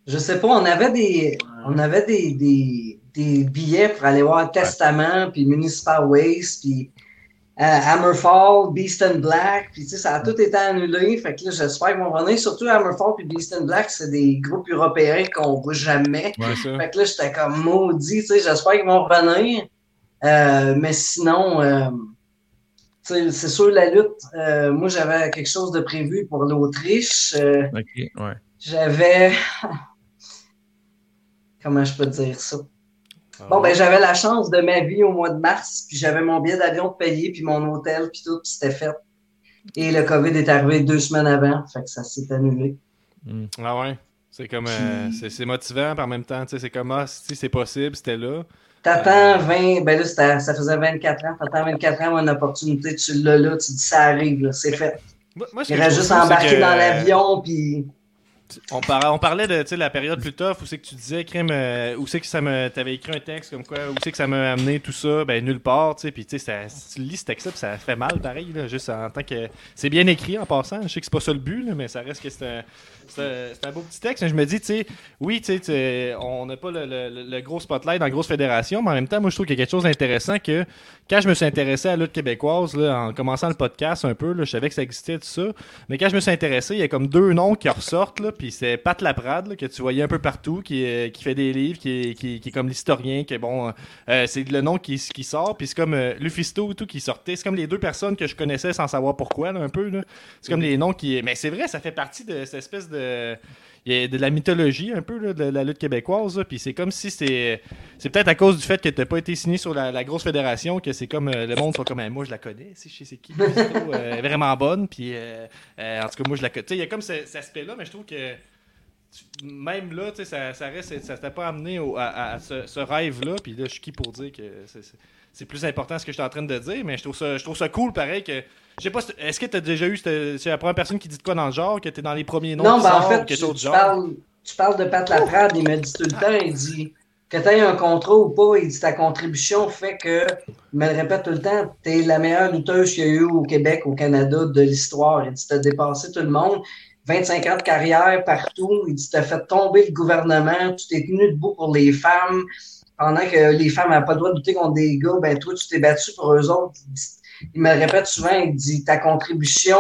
Je sais pas, on avait des, on avait des, des, des billets pour aller voir Testament, puis Municipal Waste, puis euh, Hammerfall, Beast and Black, puis tu sais, ça a tout été annulé. Fait que là, j'espère qu'ils vont revenir. Surtout Hammerfall puis Beast and Black, c'est des groupes européens qu'on voit jamais. Ouais. Fait que là, j'étais comme maudit, tu sais, j'espère qu'ils vont revenir. Euh, mais sinon, euh, c'est sûr, la lutte, euh, moi, j'avais quelque chose de prévu pour l'Autriche. Ouais. j'avais. <laughs> Comment je peux dire ça? Ah Bon, ben, j'avais la chance de ma vie au mois de mars, puis j'avais mon billet d'avion de payer, puis mon hôtel, puis tout, puis c'était fait. Et le COVID est arrivé deux semaines avant, fait que ça s'est annulé. Ah ouais? C'est comme euh, c'est c'est motivant, puis en même temps, tu sais, c'est comme ah, si c'est possible, c'était là. T'attends 20, ben là, ça faisait 24 ans, t'attends 24 ans, une opportunité, tu l'as là, tu dis ça arrive, c'est fait. Moi, moi, ce Il reste juste embarquer que- dans l'avion, puis On, on parlait de la période plus tough, où c'est que tu disais, crime, euh, où c'est que ça me. T'avais écrit un texte comme quoi, où c'est que ça m'a amené tout ça, ben nulle part, tu sais, puis tu sais, tu lis ce texte-là, ça fait mal pareil, là, juste en tant que. C'est bien écrit en passant, je sais que c'est pas ça le but, mais ça reste que c'est un. C'est un, beau petit texte, mais je me dis, tu sais, oui, tu sais, on n'a pas le, le- le gros spotlight dans la grosse fédération, mais en même temps, moi, je trouve qu'il y a quelque chose d'intéressant que quand je me suis intéressé à la lutte québécoise, là, en commençant le podcast un peu, là, je savais que ça existait, tout ça, mais quand je me suis intéressé, il y a comme deux noms qui ressortent, là, puis c'est Pat Laprade, là, que tu voyais un peu partout, qui, est- qui fait des livres, qui est, qui, qui est comme l'historien, que bon, euh, c'est le nom qui, qui sort, puis c'est comme euh, Lufisto et tout qui sortait. C'est comme les deux personnes que je connaissais sans savoir pourquoi, là, un peu. C'est comme les noms qui. Mais c'est vrai, ça fait partie de cette espèce de. A de la mythologie un peu de la lutte québécoise, puis c'est comme si c'est c'est peut-être à cause du fait que t'as pas été signé sur la, grosse fédération que c'est comme euh, le monde sont comme Eh, moi je la connais, c'est qui, euh, vraiment bonne, puis euh, en tout cas moi je la connais. Il y a comme ce- cet aspect-là, mais je trouve que même là, ça, ça reste, ça t'a pas amené à, ce, ce rêve-là. Puis là, je suis qui pour dire que c'est- c'est plus important ce que je suis en train de dire, mais je trouve ça, je trouve ça cool, pareil. que Je sais pas, est-ce que tu as déjà eu, c'est la première personne qui dit de quoi dans le genre, que tu es dans les premiers noms Non, ben en fait, tu, parles, tu parles de Pat Laprade, il me dit tout le temps, il dit que tu aies un contrat ou pas, il dit ta contribution fait que, il me le répète tout le temps, tu es la meilleure lutteuse qu'il y a eu au Québec, au Canada de l'histoire. Il dit tu as dépassé tout le monde. 25 ans de carrière partout. Il dit tu as fait tomber le gouvernement, tu t'es tenu debout pour les femmes. Pendant que les femmes n'avaient pas le droit de lutter contre des gars, ben toi, tu t'es battu pour eux autres. Il, me le répète souvent, il dit ta contribution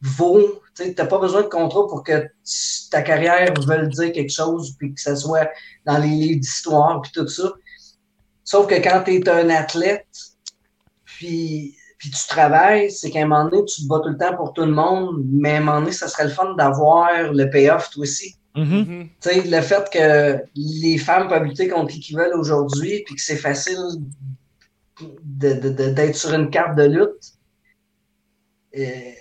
vaut. Tu n'as pas besoin de contrat pour que ta carrière veuille dire quelque chose, puis que ça soit dans les livres d'histoire, puis tout ça. Sauf que quand tu es un athlète, puis, puis tu travailles, c'est qu'à un moment donné, tu te bats tout le temps pour tout le monde, mais à un moment donné, ça serait le fun d'avoir le payoff, toi aussi. Mhm. Mhm. Tu sais, le fait que les femmes peuvent lutter contre qui qu'ils veulent aujourd'hui, puis que c'est facile d'être sur une carte de lutte. euh,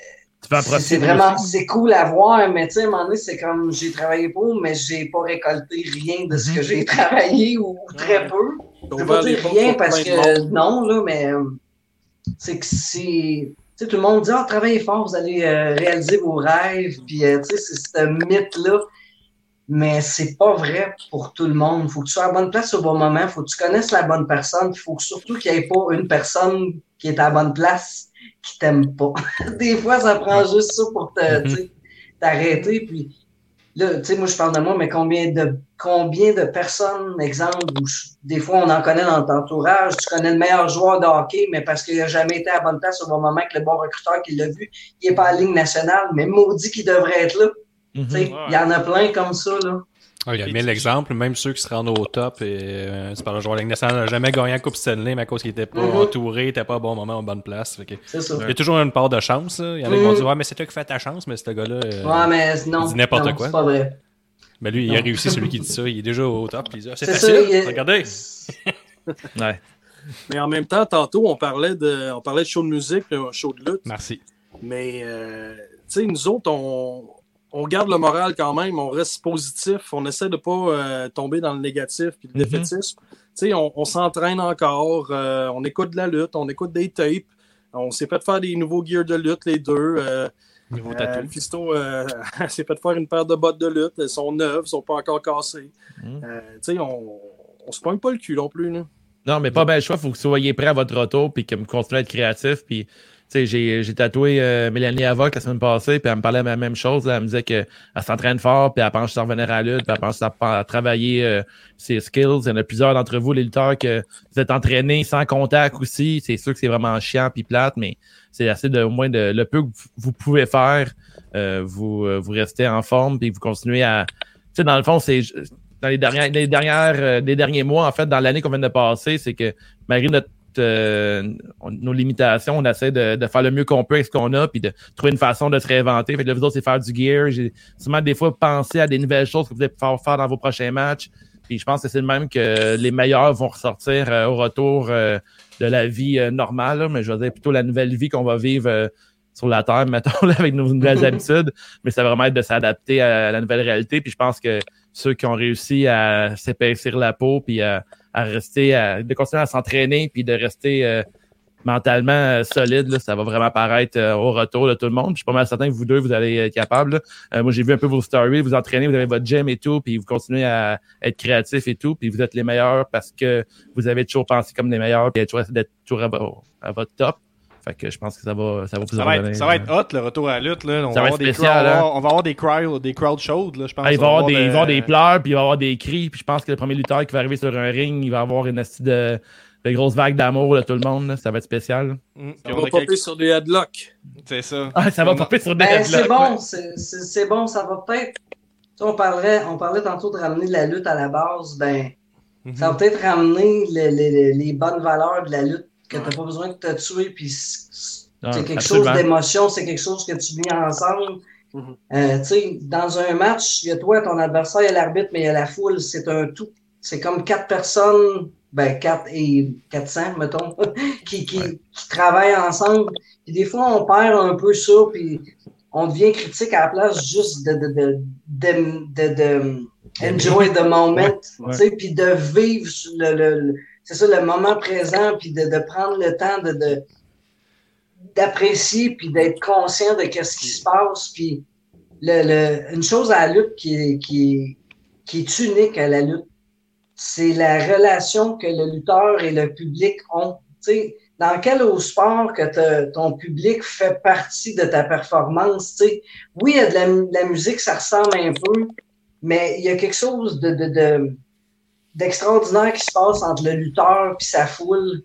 c'est vraiment c'est cool à voir, mais tu sais, à un moment donné, c'est comme j'ai travaillé pour, mais j'ai pas récolté rien de ce que j'ai <laughs> travaillé ou, ou très peu. Je veux pas dire rien parce que non, là, mais euh, c'est que c'est. Tu sais, tout le monde dit Ah, travaillez fort, vous allez euh, réaliser vos rêves. Puis, euh, tu sais, c'est ce mythe-là. Mais c'est pas vrai pour tout le monde. faut que tu sois à la bonne place au bon moment. faut que tu connaisses la bonne personne. Il faut surtout qu'il n'y ait pas une personne qui est à la bonne place qui t'aime pas. <laughs> Des fois, ça prend juste ça pour te, sais, t'arrêter. Puis là, tu sais, moi, je parle de moi, mais combien de combien de personnes, exemple, où je- des fois on en connaît dans ton entourage, tu connais le meilleur joueur de hockey, mais parce qu'il n'a jamais été à la bonne place au bon moment que le bon recruteur qui l'a vu, il n'est pas à la ligne nationale, mais maudit qu'il devrait être là. Mhm. Il y en a plein comme ça. Là. Ah, il y a mille exemples, même ceux qui se rendent au top. Et, euh, c'est par le joueur de la Ligue nationale n'a jamais gagné la Coupe Stanley, mais à cause qu'il était pas Mhm. entouré, il était pas au bon moment, en bonne place. Fait que- C'est ça. Il y a toujours une part de chance. là. Il y en a qui vont Mhm. dire Ouais, mais c'est toi qui fais ta chance, mais ce gars-là. euh, Ouais, mais non. il dit n'importe quoi. C'est pas vrai. ben lui, il a réussi, celui qui dit ça. Il est déjà au top. puis Ah, c'est ça, Regardez. <laughs> Ouais. Mais en même temps, tantôt, on parlait de, on parlait de show de musique, un show de lutte. Merci. Mais, euh, tu sais, nous autres, on, on garde le moral quand même, on reste positif, on essaie de pas euh, tomber dans le négatif puis le Mhm. défaitisme. On, on s'entraîne encore, euh, on écoute de la lutte, on écoute des tapes, on s'est fait faire des nouveaux gears de lutte, les deux. Euh, Niveau euh, tatou. Fisto <laughs> s'est fait faire une paire de bottes de lutte, elles sont neuves, elles sont pas encore cassées. Sais, on, on se pogne pas le cul non plus. Là. Non, mais pas bien le choix. faut que vous soyez prêts à votre retour puis que vous continuez à être créatif. Puis, j'ai, tatoué euh, Mélanie Avoc la semaine passée, puis elle me parlait de la même chose. Elle me disait qu'elle s'entraîne fort, puis elle pense à revenir à la puis elle pense à, travailler euh, ses skills. Il y en a plusieurs d'entre vous, les lutteurs, que vous êtes entraînés sans contact aussi. C'est sûr que c'est vraiment chiant puis plate, mais c'est assez de au moins de le peu que vous, pouvez faire. euh, vous, euh, vous restez en forme, puis vous continuez à. Tu sais, dans le fond, c'est dans les dernières, les dernières, euh, les derniers mois, en fait, dans l'année qu'on vient de passer, c'est que malgré notre euh, on- nos limitations, on essaie de, de faire le mieux qu'on peut avec ce qu'on a, puis de trouver une façon de se réinventer. Fait que là, vous autres, c'est faire du gear. J'ai souvent des fois pensé à des nouvelles choses que vous allez pouvoir faire dans vos prochains matchs. Puis je pense que c'est le même que les meilleurs vont ressortir euh, au retour euh, de la vie normale, là, mais je veux dire plutôt la nouvelle vie qu'on va vivre sur la Terre, <laughs> mettons, là, avec nos nouvelles habitudes. Mais ça va vraiment être de s'adapter à la nouvelle réalité. Puis je pense que ceux qui ont réussi à s'épaissir la peau, puis à, à rester, à, de continuer à s'entraîner, puis de rester euh, mentalement euh, solide. là. ça va vraiment paraître euh, au retour de tout le monde. Je suis pas mal certain que vous deux, vous allez être capables. Euh, moi, j'ai vu un peu vos stories, vous entraînez, vous avez votre gym et tout, puis vous continuez à être créatif et tout, puis vous êtes les meilleurs parce que vous avez toujours pensé comme les meilleurs, puis toujours d'être toujours à, à votre top. Fait que je pense que ça va, ça va vous Ça va, être, ça va être hot, le retour à la lutte. Là. On, Ça va des spécial, crowd- va hein. avoir- on va avoir des, crowd, des crowd shows, là, je pense. Ah, il va y avoir des, va avoir de- des pleurs, puis il va y avoir des cris, puis je pense que le premier lutteur qui va arriver sur un ring, il va avoir une astuce de, de grosses vagues d'amour de tout le monde. là. Ça va être spécial. Mm, on va popper quelques- sur des headlocks. C'est ça. Ah, ça va a- popper sur des Ben, c'est bon, ouais. c'est- bon, ça va peut-être. On parlait, on parlait tantôt de ramener la lutte à la base, ben, Mhm. ça va peut-être ramener le- le- le- les bonnes valeurs de la lutte, que t'as pas besoin de te tuer, puis Ah, c'est quelque absolument. chose d'émotion, c'est quelque chose que tu vis ensemble. Mhm. Euh, tu sais, dans un match, il y a toi, ton adversaire, il y a l'arbitre, mais il y a la foule, c'est un tout. C'est comme quatre personnes, ben quatre et 400, mettons, <laughs> qui, qui, qui travaillent ensemble. Puis des fois, on perd un peu ça, puis on devient critique à la place juste de, de, de, de, de- de enjoy the moment, Ouais, tu sais, puis de vivre le, le, le- c'est ça, le moment présent, puis de, de prendre le temps de, de d'apprécier puis d'être conscient de qu'est-ce qui se passe puis le, le- une chose à la lutte qui est, qui qui est unique à la lutte c'est la relation que le lutteur et le public ont. Tu sais dans quel autre sport que ton public fait partie de ta performance tu sais? Oui il y a de la, de la musique ça ressemble un peu mais il y a quelque chose de, de, de d'extraordinaire qui se passe entre le lutteur puis sa foule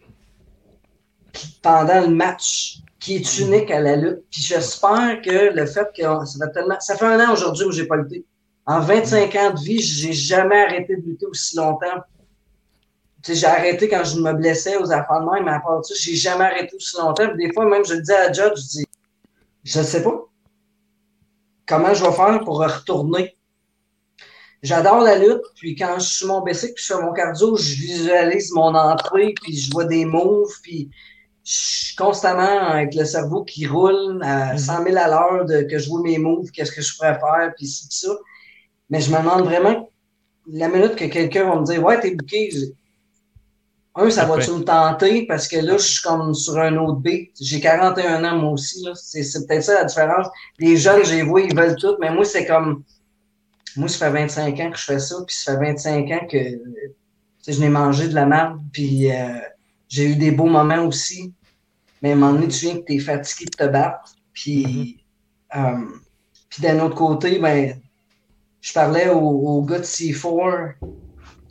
pendant le match qui est unique à la lutte. Puis j'espère que le fait que ça fait tellement. Ça fait un an aujourd'hui où j'ai pas lutté. En 25 ans de vie, j'ai jamais arrêté de lutter aussi longtemps. J'ai arrêté quand je me blessais aux affaires de même, mais à part ça, j'ai jamais arrêté aussi longtemps. Puis des fois, même, je le dis à la judge, je dis, je sais pas comment je vais faire pour retourner. J'adore la lutte, puis quand je suis sur mon bicycle, puis je fais mon cardio, je visualise mon entrée, puis je vois des moves, puis je suis constamment avec le cerveau qui roule à 100 000 à l'heure de que je vois mes moves, qu'est-ce que je pourrais faire, puis ci, puis ça. Mais je me demande vraiment, la minute que quelqu'un va me dire, ouais, t'es bouqué, un, ça va-tu me tenter, parce que là, je suis comme sur un autre beat. J'ai 41 ans, moi aussi, là. C'est, c'est peut-être ça la différence. Les jeunes, j'ai vu, ils veulent tout, mais moi, c'est comme, moi, ça fait 25 ans que je fais ça, puis ça fait 25 ans que, je n'ai mangé de la merde, puis euh, j'ai eu des beaux moments aussi. Mais à un moment donné, tu viens que tu es fatigué de te battre. Puis, euh, puis d'un autre côté, ben, je parlais au, au gars de C4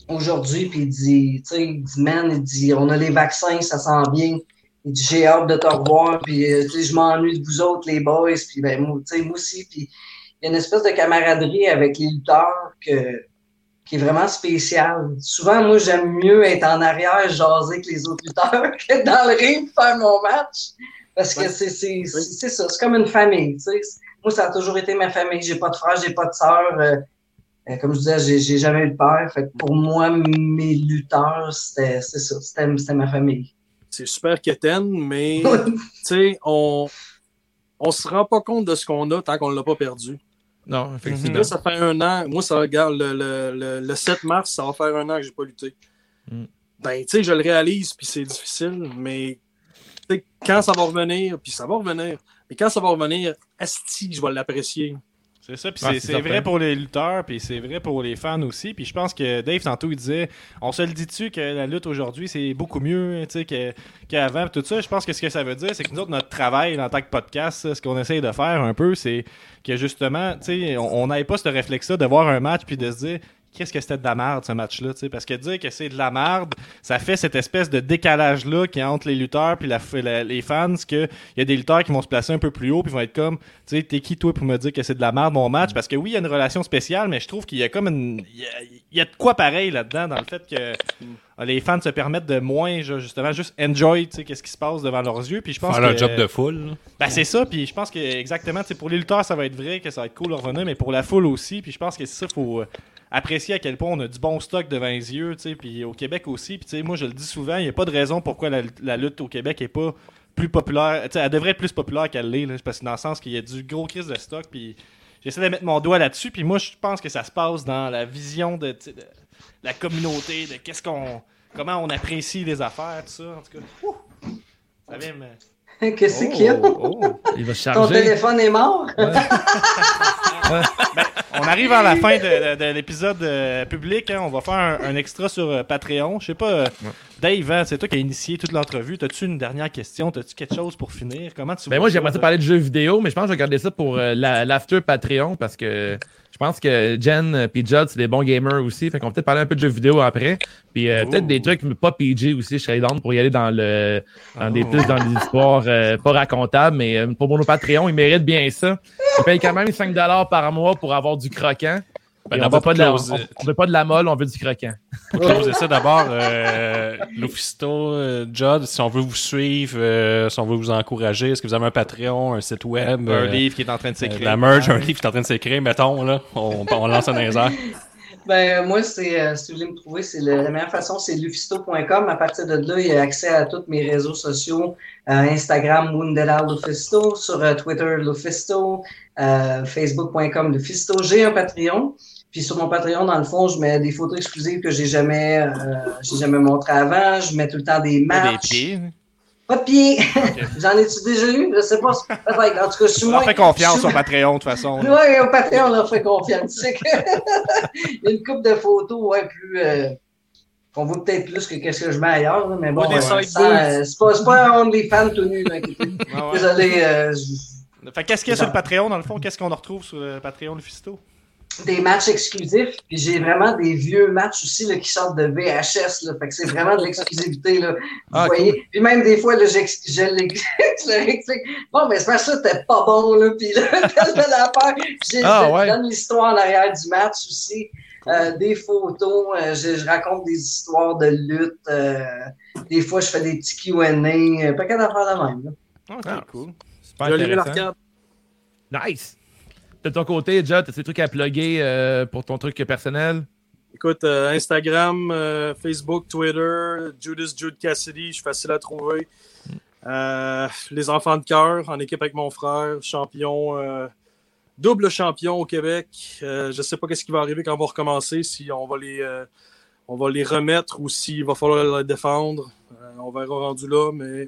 aujourd'hui, puis il dit, tu sais, il dit, man, il dit, on a les vaccins, ça sent bien. Il dit, j'ai hâte de te revoir, puis, euh, je m'ennuie de vous autres, les boys, puis, ben, moi, tu sais, moi aussi, puis il y a une espèce de camaraderie avec les lutteurs que, qui est vraiment spéciale. Souvent, moi, j'aime mieux être en arrière, jaser avec les autres lutteurs <laughs> que dans le ring faire mon match. Parce que Ouais. c'est c'est- c'est- c'est ça, c'est comme une famille. tu sais. Moi, ça a toujours été ma famille. J'ai pas de frère, j'ai pas de sœur. Euh, euh, comme je disais, j'ai- j'ai jamais eu de père. Fait que pour moi, mes lutteurs, c'était c'est ça, c'était c'était ma famille. C'est super quétaine, mais <laughs> tu sais, on on se rend pas compte de ce qu'on a tant qu'on l'a pas perdu. Non, effectivement. Là, ça fait un an. Moi, ça regarde le, le, le, le 7 mars, ça va faire un an que j'ai pas lutté. Mm. Ben, tu sais, je le réalise, puis c'est difficile, mais quand ça va revenir, puis ça va revenir, mais quand ça va revenir, asti, je vais l'apprécier. C'est ça, puis Ouais, c'est- vrai pour les lutteurs, puis c'est vrai pour les fans aussi. Puis je pense que Dave, tantôt, il disait on se le dit-tu que la lutte aujourd'hui, c'est beaucoup mieux tu sais, que- qu'avant, tout ça? Je pense que ce que ça veut dire, c'est que nous autres, notre travail en tant que podcast, ce qu'on essaye de faire un peu, c'est que justement, tu sais, on n'avait pas ce réflexe-là de voir un match puis de se dire qu'est-ce que c'était de la merde ce match-là, tu sais, parce que dire que c'est de la merde, ça fait cette espèce de décalage-là qui est entre les lutteurs puis la, la- les fans, que il y a des lutteurs qui vont se placer un peu plus haut puis vont être comme, tu sais, t'es qui toi pour me dire que c'est de la merde mon match, parce que oui, il y a une relation spéciale, mais je trouve qu'il y a comme une, il y a, il y a de quoi pareil là-dedans dans le fait que euh, les fans se permettent de moins, ju- justement, juste enjoy, tu sais, qu'est-ce qui se passe devant leurs yeux, puis je pense Faire que leur job de foule. ben, c'est ça, puis je pense que exactement, tu sais, pour les lutteurs, ça va être vrai que ça va être cool de revenir, mais pour la foule aussi, puis je pense que c'est ça, faut apprécier à quel point on a du bon stock devant les yeux, tu sais, puis au Québec aussi, puis tu sais, moi je le dis souvent, il n'y a pas de raison pourquoi la, lutte au Québec est pas plus populaire, tu sais, elle devrait être plus populaire qu'elle l'est, parce que dans le sens qu'il y a du gros crise de stock, puis j'essaie de mettre mon doigt là-dessus, puis moi je pense que ça se passe dans la vision de, la communauté, de qu'est-ce qu'on, comment on apprécie les affaires, tout ça, en tout cas. Ouh! Ça vient <laughs> Qu'est-ce qu'il y a? Oh, oh. Il va se Ton téléphone est mort? <laughs> On arrive à la fin de, de- de l'épisode euh, public. hein. On va faire un, un extra sur euh, Patreon. Je sais pas, euh, Dave, hein, c'est toi qui as initié toute l'entrevue. T'as-tu une dernière question? T'as-tu quelque chose pour finir? Comment tu Ben vois moi, j'aimerais parler de jeux vidéo, mais je pense que je vais garder ça pour euh, la- l'after Patreon parce que je pense que Jen et Judd, c'est des bons gamers aussi. Fait qu'on va peut-être parler un peu de jeux vidéo après. Puis euh, peut-être des trucs pas PG aussi, je serais down pour y aller dans le dans des Oh. plus dans des histoires euh, pas racontables, mais euh, pour nos Patreons, ils méritent bien ça. Ils payent quand même 5$ par mois pour avoir du croquant. Ben, on, veut pas de la, close- on, on veut pas de la molle, on veut du croquant. Pour <laughs> closer ça, d'abord, euh, Lufisto, euh, Judd, si on veut vous suivre, euh, si on veut vous encourager, est-ce que vous avez un Patreon, un site web, Un euh, livre qui est en train de euh, s'écrire. la merge, un livre qui est en train de s'écrire, mettons, là, on, on lance un les airs. <laughs> Ben, moi, c'est, euh, si vous voulez me trouver, c'est le- la meilleure façon, c'est lufisto.com. À partir de là, il y a accès à tous mes réseaux sociaux. Euh, Instagram, Wundelar Lufisto. Sur euh, Twitter, Lufisto. Euh, Facebook.com, Lufisto. J'ai un Patreon. Puis sur mon Patreon, dans le fond, je mets des photos exclusives que j'ai jamais, euh, j'ai jamais montrées avant. Je mets tout le temps des Des matchs. pieds. Pas de pieds. <laughs> J'en ai-tu déjà eu? Je sais pas. En tout cas, je suis On moins. leur fait confiance sur Patreon, de toute façon. oui, au Patreon, on leur fait confiance. Il y a une couple de photos, ouais, plus. euh, qu'on voit peut-être plus que qu'est-ce que je mets ailleurs, mais bon, Ouais, des euh, c'est pas, pas un OnlyFans tout nu, inquiétez. <laughs> Ouais. Désolé, euh, je- Fait qu'est-ce qu'il y a sur le Patreon, dans le fond? Qu'est-ce qu'on retrouve sur le Patreon de Fisto? Des matchs exclusifs, puis j'ai vraiment des vieux matchs aussi là, qui sortent de VHS, là, fait que c'est vraiment de l'exclusivité, là. Vous Ah, voyez? Puis même des fois, là, je <laughs> je leur explique. Bon, mais c'est parce que ça, t'es pas bon, là, puis là, telle telle affaire. Puis j'ai- Ah, je ouais. donne l'histoire en arrière du match aussi. Euh, des photos, euh, je, je raconte des histoires de lutte. euh, des fois, je fais des petits Q&A. euh, Pas qu'à d'affaires de même. là. Ok, Ah. cool. Super intéressant. Nice! De ton côté, Judd, t'as des trucs à plugger euh, pour ton truc personnel? Écoute, euh, Instagram, euh, Facebook, Twitter, Judas Jude Cassidy, je suis facile à trouver. Les enfants de cœur, en équipe avec mon frère, champion, double champion au Québec. Je sais pas qu'est-ce qui va arriver quand on va recommencer, si on va les, on va les remettre ou s'il va falloir les défendre. On verra rendu là, mais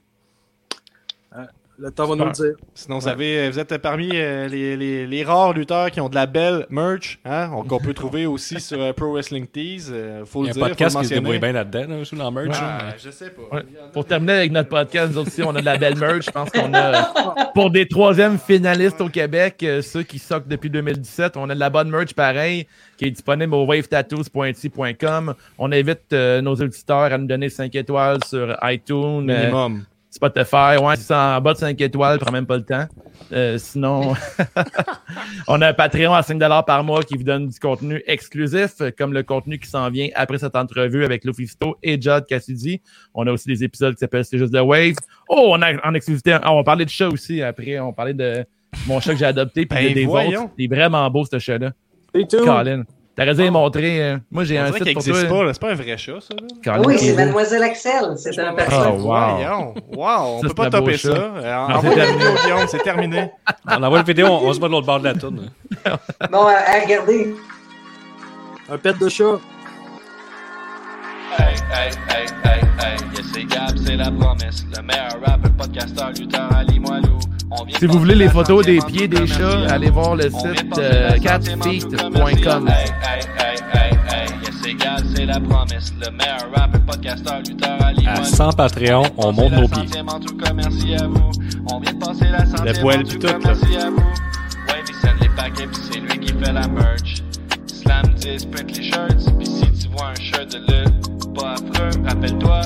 le temps va nous le dire. Sinon, vous, avez, vous êtes parmi euh, les, les, les rares lutteurs qui ont de la belle merch, hein, on- qu'on peut <laughs> trouver aussi sur euh, Pro Wrestling Tees. euh, faut Il y le a dire, un podcast qui se débrouille bien là-dedans, là, sous la merch. Là. je sais pas. Ouais. Pour terminer avec notre podcast, nous aussi, on a de la belle merch. Je pense qu'on a, <laughs> pour des troisièmes finalistes au Québec, euh, ceux qui sortent depuis 2017, on a de la bonne merch pareil, qui est disponible au wavetattoos.com. On invite euh, nos auditeurs à nous donner 5 étoiles sur iTunes, euh, Minimum. Spotify. Ouais, si c'est en bas de 5 étoiles, prends même pas le temps. Euh, sinon, <laughs> on a un Patreon à 5 par mois qui vous donne du contenu exclusif, comme le contenu qui s'en vient après cette entrevue avec Lufisto et Judd Cassidy. On a aussi des épisodes qui s'appellent C'est juste de Wave. Oh, on a en exclusivité, ah, on va parler de chat aussi après. On parlait de mon chat que j'ai adopté, puis Ben, de des voyons. vôtres. C'est vraiment beau, ce chat-là. Colin. T'aurais dû les montrer. euh, moi, j'ai un site pour n'existe toi. pas, c'est pas un vrai chat, ça. Là. Oui, c'est. Mademoiselle Axel. C'est un Oh, personnage. wow. Voyons. Wow, on Ça, peut pas topper chat. ça. Euh, c'est Envoie la terminé. vidéo, Guillaume, c'est terminé. <laughs> On envoie une vidéo, on, se bat de l'autre bord de la toune. Bon, à regarder. Un pet de chat. Hey, hey, hey, hey, hey, yes, c'est Gab, c'est la promesse. Le meilleur rapper, podcasteur, lutteur, Ali Moilou. On vient Si vous voulez les photos des pieds des chats, allez voir le site passer euh, la centième en tout catfeet.com. commercial. Hey, hey, hey, hey, hey, yes, c'est Gab, c'est la promesse. Le meilleur rapper, podcasteur, lutteur, Ali À Moilou. 100 Patreon, on monte nos pieds. On vient de passer la centième en tout tout, là. merci à vous. Ouais, il send les paquets pis c'est lui qui fait la merch. Slam 10, print les shirts. Pis si tu vois un shirt de lutte, pas affreux, rappelle-toi,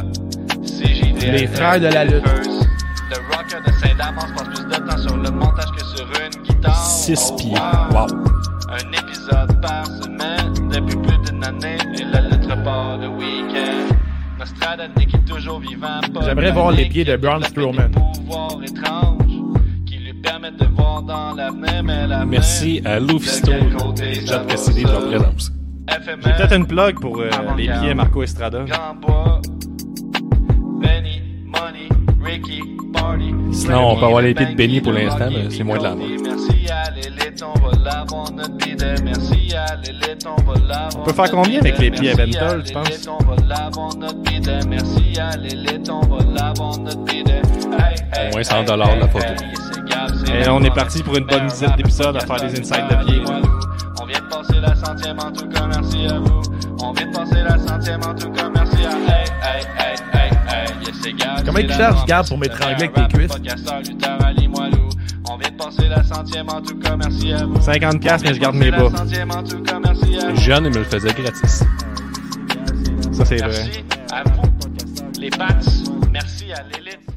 c'est JDL. Les frères de la lutte. Le rocker de Saint-Damas passe plus de temps sur le montage que sur une guitare. 6 Oh, pieds. wow. Wow. Un épisode par semaine depuis plus d'une année et la lettre part le week-end. Nostradamus est toujours vivant. pas J'aimerais voir les pieds de Braun Strowman. Merci à ça Judd va, Cassidy de leur présence. J'ai peut-être une plug pour euh, les pieds à Marco Estrada. Sinon, on peut avoir les pieds de Benny pour l'instant, mais c'est moins de la mode. Merci à l'élite, on va l'avoir notre bidet. Merci à l'élite, on va l'avoir. On peut faire combien avec les pieds à Bentol, tu penses? l'élite, on va l'avoir notre bidet. Merci à l'élite, on va l'avoir notre bidet. Hey, hey, Au moins 100 hey, dollars la hey, photo. Et on est parti pour une bonne dizaine d'épisodes à faire des insides de pieds. On vient de passer la centième en tout cas, merci à vous. On vient de passer la centième en tout cas, merci à hey, hey, hey, hey, hey. Yes, c'est Gab, Comment. Gab, pour m'étrangler avec tes cuisses? podcasteur, lutteur, Ali Moilou. On vient de passer la centième en tout cas, merci à vous. 50 piastres, mais je garde mes bas. Jeune, il me le faisait gratis. Ça, c'est vrai. Merci à vous, les Pats. Merci à l'élite.